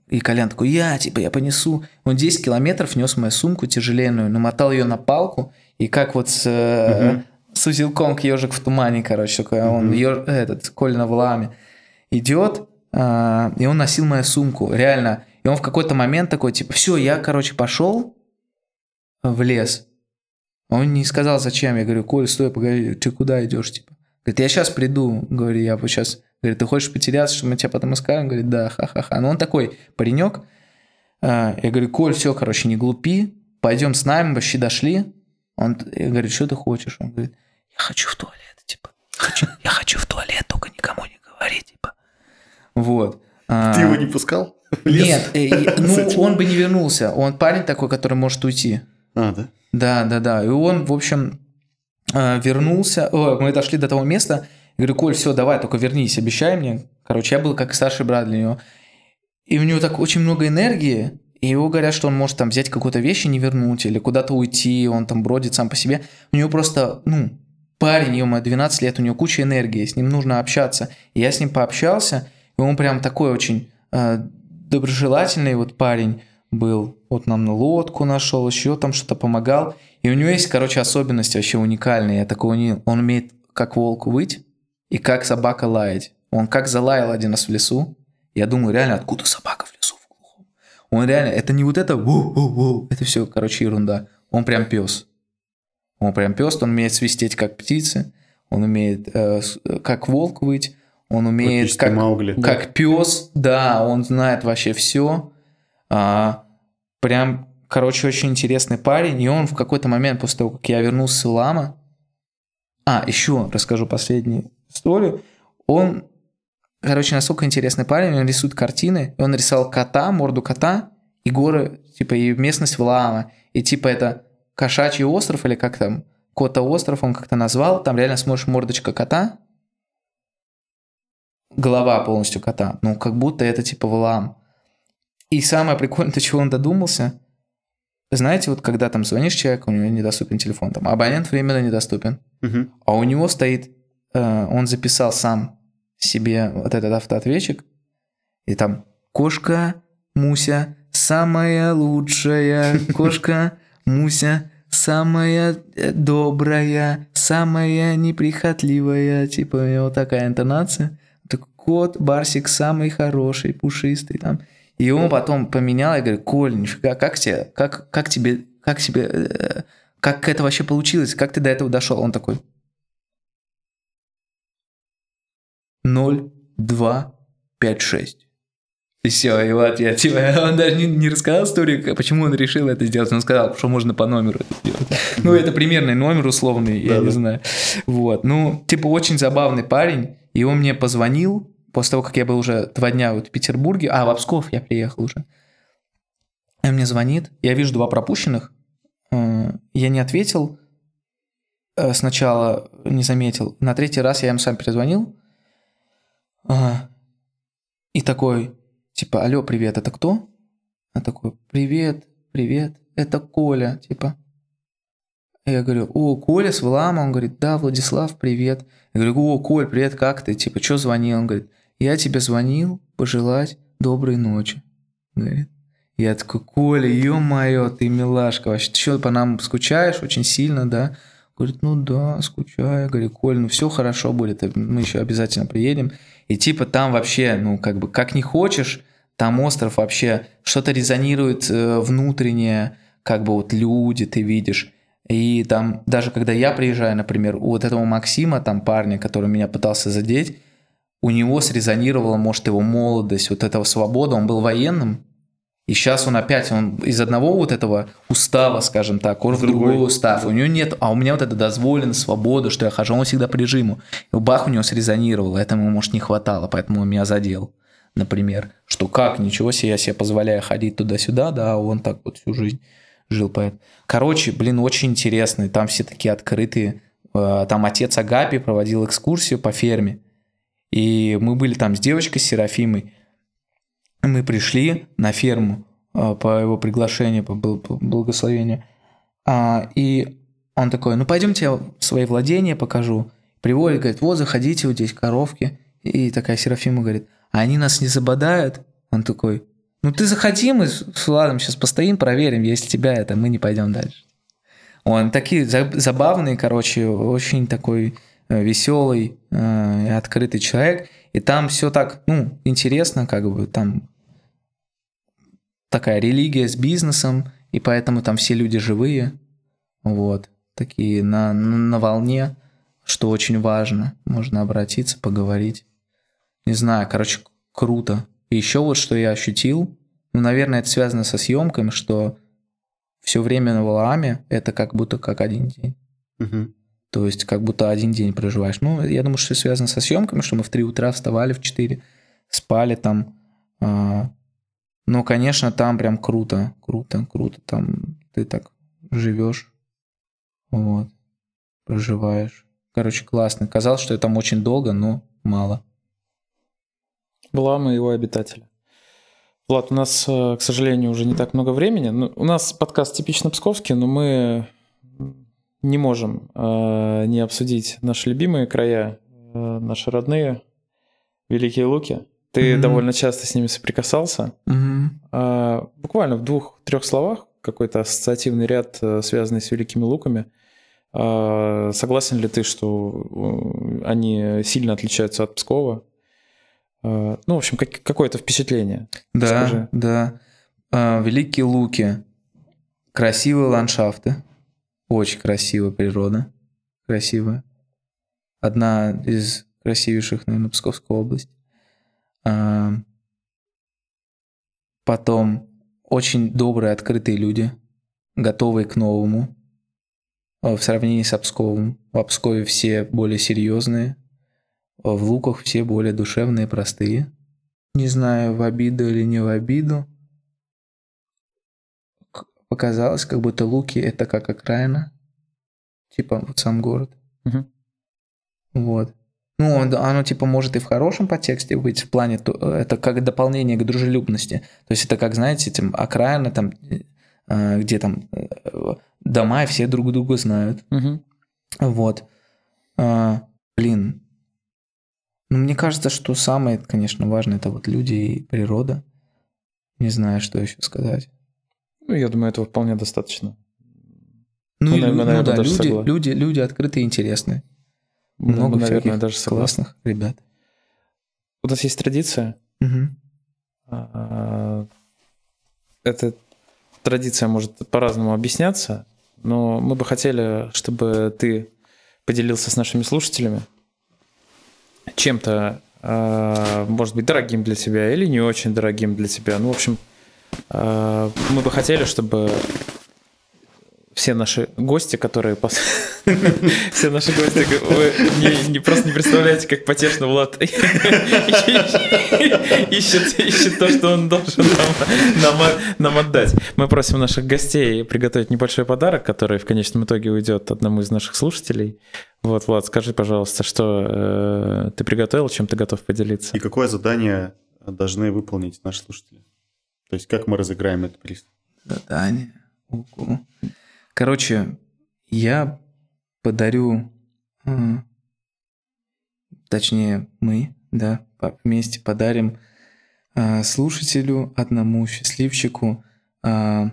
И Колян такой, я, типа, я понесу. Он 10 километров нес мою сумку тяжеленную, намотал ее на палку, и как вот с, Мгм. с узелком к ежик в тумане, короче, такой, он, ё- этот, Коля на Валааме, идет, а, и он носил мою сумку, реально. И он в какой-то момент такой, типа, все, я, короче, пошел в лес. Он не сказал, зачем. Я говорю, Коль, стой, погоди, ты куда идешь, типа? Говорит, я сейчас приду. Говорю, я вот сейчас... Говорит, ты хочешь потеряться, чтобы мы тебя потом искали? Он говорит, да, ха-ха-ха. Ну, он такой паренек. А, Я говорю, Коль, все, короче, не глупи. Пойдем с нами, вообще дошли. Он, я говорю, что ты хочешь? Он говорит, я хочу в туалет, типа. Хочу- я хочу в туалет, только никому не говори, типа. Вот. А, Ты его не пускал? Нет, э, ну, он бы не вернулся. Он парень такой, который может уйти. А, да? Да, да, да. И он, в общем, э, вернулся. О, мы дошли до того места. Я говорю, Коль, все, давай, только вернись, обещай мне. Короче, я был как старший брат для него. И у него так очень много энергии. И его говорят, что он может там взять какую-то вещь и не вернуть, или куда-то уйти, он там бродит сам по себе. У него просто, ну, парень, ему 12 лет, у него куча энергии, с ним нужно общаться. И я с ним пообщался, и он прям такой очень э, доброжелательный вот парень был. Вот нам на лодку нашел, еще там что-то помогал. И у него есть, короче, особенность вообще уникальная. Я такого не... Он умеет как волк выть и как собака лаять. Он как залаял один раз в лесу. Я думаю, реально, откуда собака в лесу? Он реально, это не вот это воу-воу-воу, это все, короче, ерунда. Он прям пес. Он прям пес, он умеет свистеть как птицы, он умеет э, э, как волк выть, он умеет Практически как, Маугли. как пес, да, он знает вообще все. Прям, короче, очень интересный парень. И он в какой-то момент, после того, как я вернулся с Илама, а, еще расскажу последнюю историю. Он, короче, настолько интересный парень, он рисует картины, и он рисовал кота, морду кота, и горы, типа, и местность Валаама. И типа это кошачий остров, или как там, кота остров он как-то назвал, там реально смотришь мордочка кота, голова полностью кота, ну, как будто это типа Валаам. И самое прикольное, до чего он додумался, знаете, вот когда там звонишь человеку, у него недоступен телефон, там абонент временно недоступен, Мгм. а у него стоит, э, он записал сам себе вот этот автоответчик, и там кошка Муся самая лучшая, кошка Муся самая э, добрая, самая неприхотливая, типа у него такая интонация. Так кот Барсик самый хороший, пушистый там. И он потом поменял, я говорю, Коль, нифига, как тебе, как, как тебе, как тебе, э, как это вообще получилось, как ты до этого дошел? Он такой, 0, 2, 5, 6. И все, и вот я, типа, он даже не, не рассказал историю, почему он решил это сделать. Он сказал, что можно по номеру это сделать. Ну, это примерный номер условный, я не знаю. Вот, ну, типа, очень забавный парень. И он мне позвонил после того, как я был уже два дня вот в Петербурге. А, в Псков я приехал уже. Он мне звонит, я вижу два пропущенных. Э, Я не ответил, э, сначала не заметил. На третий раз я им сам перезвонил. Ага. И такой, типа, алло, привет, это кто? А такой, привет, привет, это Коля, типа. Я говорю, о, Коля с Влама, он говорит, да, Владислав, привет. Я говорю, о, Коль, привет, как ты? Типа, что звонил? Он говорит, я тебе звонил пожелать доброй ночи. Говорит. Я такой, Коля, ё-моё, ты милашка вообще. Ты что, по нам скучаешь очень сильно, да? Говорит, ну да, скучаю. Говорю, Коль, ну все хорошо будет, мы еще обязательно приедем. И типа там вообще, ну как бы, как не хочешь, там остров вообще, что-то резонирует э, внутреннее, как бы вот люди ты видишь. И там, даже когда я приезжаю, например, у вот этого Максима, там парня, который меня пытался задеть, у него срезонировала, может, его молодость, вот этого свобода, он был военным, и сейчас он опять, он из одного вот этого устава, скажем так, он в другой, другой. устав. У него нет, а у меня вот это дозволено, свобода, что я хожу, он всегда по режиму. И бах, у него срезонировало, этому, может, не хватало, поэтому он меня задел, например. Что как, ничего себе, я себе позволяю ходить туда-сюда, да, а он так вот всю жизнь жил. Поэтому. Короче, блин, очень интересный, там все такие открытые. Э, Там отец Агапи проводил экскурсию по ферме. И мы были там с девочкой, с Серафимой. Мы пришли на ферму э, по его приглашению, по бл- по благословению. А, И он такой, ну пойдемте я свои владения покажу. Приводит, говорит, вот заходите, вот здесь коровки. И такая Серафима говорит, а они нас не забодают? Он такой, ну ты заходи, мы с Владом сейчас постоим, проверим, если тебя это, мы не пойдем дальше. Он такие за- забавные, короче, очень такой веселый и открытый человек. И там все так, ну, интересно, как бы там такая религия с бизнесом, и поэтому там все люди живые, вот, такие на, на, на волне, что очень важно. Можно обратиться, поговорить. Не знаю, короче, круто. И еще вот что я ощутил, ну, наверное, это связано со съемками, что все время на Валааме это как будто как один день. Мгм. То есть как будто один день проживаешь. Ну, я думаю, что связано со съемками, что мы в 3 утра вставали, в 4 спали там. А, Но, конечно, там прям круто, круто, круто. Там ты так живешь, вот, проживаешь. Короче, классно. Казалось, что я там очень долго, но мало. Влам и его обитатели. Влад, у нас, э, к сожалению, уже не так много времени. Ну, у нас подкаст типично псковский, но мы не можем э, не обсудить наши любимые края, э, наши родные, Великие Луки. Ты Мгм. довольно часто с ними соприкасался. Мгм. А, буквально в двух-трех словах какой-то ассоциативный ряд, э, связанный с Великими Луками. А, согласен ли ты, что э, они сильно отличаются от Пскова? А, ну, в общем, как- какое-то впечатление. Да, Скажи. да. А, Великие Луки. Красивые ландшафты. Очень красивая природа. Красивая. Одна из красивейших, наверное, Псковской области. А, Потом очень добрые, открытые люди, готовые к новому. А, В сравнении с Псковом. В Пскове все более серьезные. В Луках все более душевные, простые. Не знаю, в обиду или не в обиду. Показалось, как будто Луки это как окраина. Типа вот сам город. Мгм. Вот. Ну, он- оно типа может и в хорошем подтексте быть в плане, то- это как дополнение к дружелюбности. То есть это как, знаете, там окраина, там э, э, где там э, дома, и все друг друга знают. Мгм. Вот. А, блин. Ну, мне кажется, что самое, конечно, важное, это вот люди и природа. Не знаю, что еще сказать. Ну, я думаю, этого вполне достаточно. Ну, Ну, и, наверное, ну наверное, да, люди, люди, люди открытые и интересные. Мы, Много наверное, всяких даже согласны. классных ребят. У нас есть традиция. А, Эта традиция может по-разному объясняться, но мы бы хотели, чтобы ты поделился с нашими слушателями чем-то, а, может быть, дорогим для тебя или не очень дорогим для тебя. Ну, в общем, мы бы хотели, чтобы все наши гости, которые... Все наши гости, вы просто не представляете, как потешно Влад ищет, ищет то, что он должен нам отдать. Мы просим наших гостей приготовить небольшой подарок, который в конечном итоге уйдет одному из наших слушателей. Вот, Влад, скажи, пожалуйста, что э, ты приготовил, чем ты готов поделиться? И какое задание должны выполнить наши слушатели? То есть как мы разыграем этот приз? Задание. Ого. Короче, я подарю, точнее, мы, да, вместе подарим а, слушателю, одному счастливчику, а,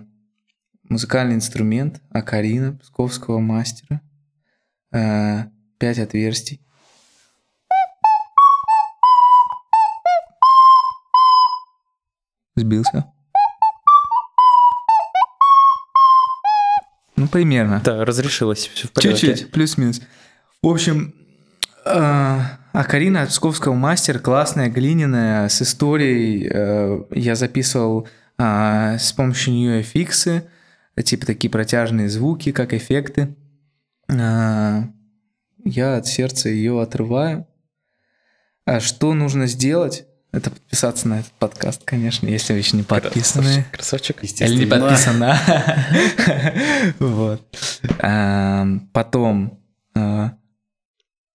музыкальный инструмент Акарина, псковского мастера. А, Пять отверстий. Сбился. Ну, примерно. Да, разрешилось, все в порядке. Чуть-чуть, плюс-минус. В общем, а Карина от Псковского мастер, классная, глиняная, с историей. э, Я записывал а, с помощью нее эффиксы, типа такие протяжные звуки, как эффекты. А, Я от сердца ее отрываю. А что нужно сделать? Это подписаться на этот подкаст, конечно, если вы еще не подписаны. Красавчик. Или не подписана. Вот. А, Потом а,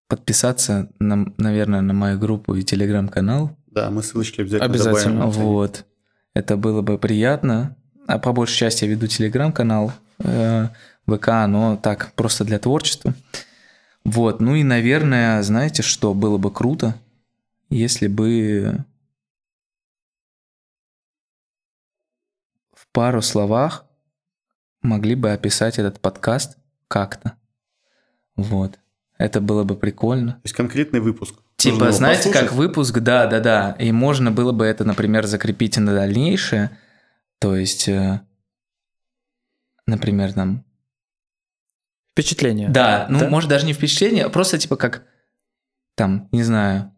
подписаться, на, наверное, на мою группу и телеграм-канал. Да, мы ссылочки обязательно, Обязательно. добавим. Вот. Это было бы приятно. А по большей части я веду телеграм-канал э, ВК, но так, просто для творчества. Вот. Ну и, наверное, знаете, что было бы круто, если бы в пару словах могли бы описать этот подкаст как-то. Вот. Это было бы прикольно. То есть конкретный выпуск. Типа, знаете, как выпуск, да, да, да. И можно было бы это, например, закрепить и на дальнейшее. То есть, э, например, там. Впечатление. Да, ну, Да? может, даже не впечатление, а просто типа как там, не знаю,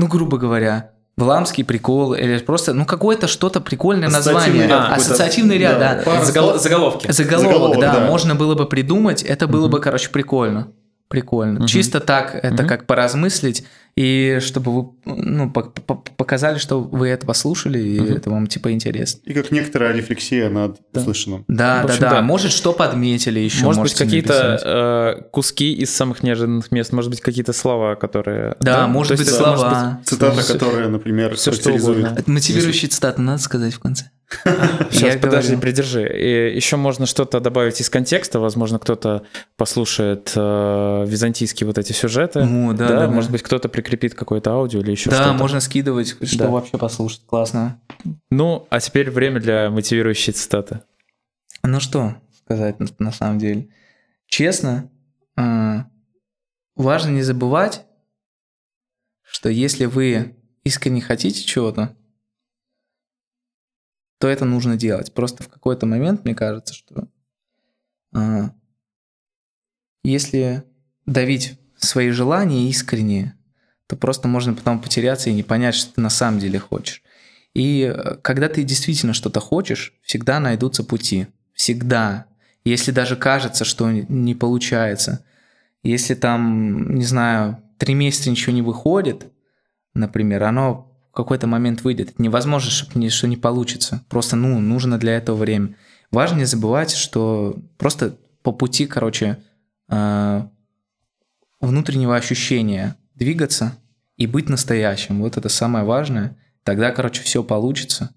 ну, грубо говоря, Вламский прикол, или просто, ну, какое-то что-то прикольное название. ряд А, ассоциативный ряд, Да, да. Загол-. Заголовки. Заголовок, Заголовок, да, да. можно было бы придумать, это было Мгм. бы, короче, прикольно. Прикольно. Мгм. Чисто так, это Мгм. как поразмыслить, и чтобы вы ну, пок- пок- показали, что вы это послушали, и Мгм. это вам типа интересно. И как некоторая рефлексия над Да. услышанным. Да, да, да, да. Может, что подметили еще. может быть, какие-то э, куски из самых неожиданных мест, может быть, какие-то слова, которые... Да, То может быть, есть, слова. может быть, Цитата, Всё- которая, например, всё, что угодно. Мотивирующие цитаты надо сказать в конце. Сейчас, Я подожди, говорю. придержи. И еще можно что-то добавить из контекста. Возможно, кто-то послушает э, византийские вот эти сюжеты. О, да, да, да. может быть, кто-то прикрепит какое-то аудио или еще Да, что-то. можно скидывать, что Да. вообще послушать. Классно. Ну, а теперь время для мотивирующей цитаты. Ну что сказать на, самом деле? Честно, а, важно не забывать, что если вы искренне хотите чего-то, то это нужно делать. Просто в какой-то момент, мне кажется, что а, если давить свои желания искренне, то просто можно потом потеряться и не понять, что ты на самом деле хочешь. И э, когда ты действительно что-то хочешь, всегда найдутся пути. Всегда. Если даже кажется, что не получается, если там, не знаю, три месяца ничего не выходит, например, оно в какой-то момент выйдет. Невозможно, что не, что не получится. Просто, ну, нужно для этого время. Важно не забывать, что просто по пути, короче, э, внутреннего ощущения двигаться и быть настоящим. Вот это самое важное. Тогда, короче, все получится.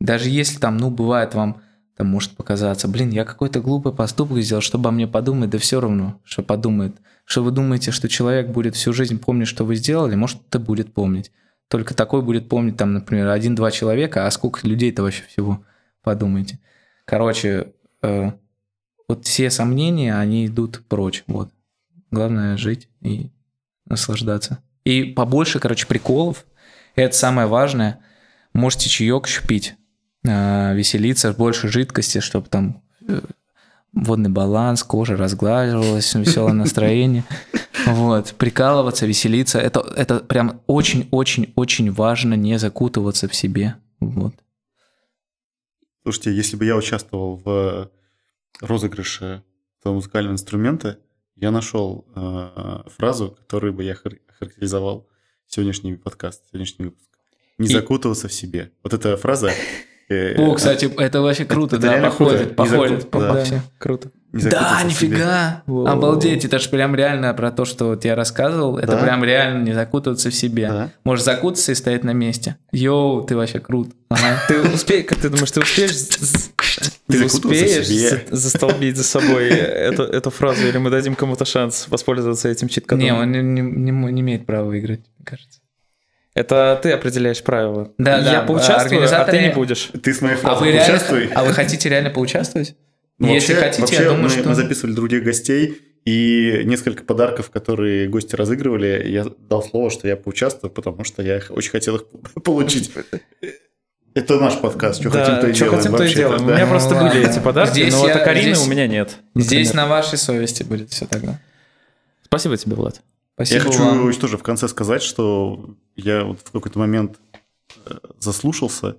Даже если там, ну, бывает вам там может показаться, блин, я какой-то глупый поступок сделал, что обо мне подумает, да все равно, что подумает. Что вы думаете, что человек будет всю жизнь помнить, что вы сделали, может, это будет помнить. Только такой будет помнить, там, например, один-два человека, а сколько людей-то вообще всего, подумайте. Короче, э, вот все сомнения, они идут прочь, вот. Главное жить и наслаждаться. И побольше, короче, приколов. Это самое важное. Можете чаек еще пить, э, веселиться, больше жидкости, чтобы там э, водный баланс, кожа разглаживалась, веселое настроение. Вот, прикалываться, веселиться. Это, это прям очень-очень-очень важно не закутываться в себе. Вот. Слушайте, если бы я участвовал в розыгрыше этого музыкального инструмента, я нашел э, фразу, которую бы я хар- характеризовал сегодняшний подкаст, сегодняшний выпуск. Не И- закутываться в себе. Вот эта фраза... э, О, круто, это вообще круто, это да, реально круто. походит, походит, да. Круто. Не Да, нифига! Обалдеть, это же прям реально про то, что вот я рассказывал. Это Да? прям реально не закутываться в себе. Да. Можешь закутаться и стоять на месте. Йоу, ты вообще крут. Ага. Ты успеешь, как ты думаешь, ты успеешь, ты успеешь за- застолбить за собой эту, эту фразу, или мы дадим кому-то шанс воспользоваться этим чит-кодом? Не, он не, не- не имеет права выиграть, мне кажется. Это ты определяешь правила. Да, Я да, поучаствую, а организаторы- ты не будешь. Ты с моей А фразой вы, реально, а вы хотите реально поучаствовать? Ну, Если вообще- хотите, вообще я думаю, мы, что... мы записывали других гостей, и несколько подарков, которые гости разыгрывали, я дал слово, что я поучаствую, потому что я очень хотел их получить. Это наш подкаст, что хотим, то и что делаем. хотим, то и делаем. У да. меня Ну просто ладно. были эти подарки, Здесь но я- а Карины здесь- у меня нет. Здесь например. на вашей совести будет все тогда. Спасибо тебе, Влад. Спасибо Я хочу вам. тоже в конце сказать, что я вот в какой-то момент э, заслушался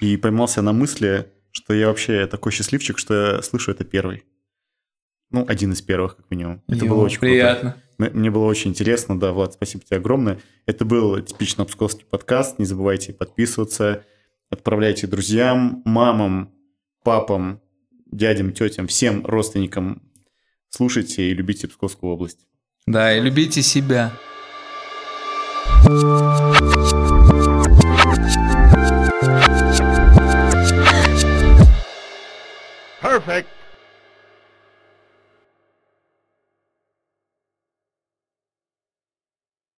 и поймался на мысли, что я вообще такой счастливчик, что я слышу это первый. Ну, один из первых, как минимум. Это Йоу, было очень круто. приятно. М- Мне было очень интересно, да, Влад, спасибо тебе огромное. Это был типично псковский подкаст. Не забывайте подписываться, отправляйте друзьям, мамам, папам, дядям, тетям, всем родственникам. Слушайте и любите Псковскую область. Да, и любите себя. Thank Perfect.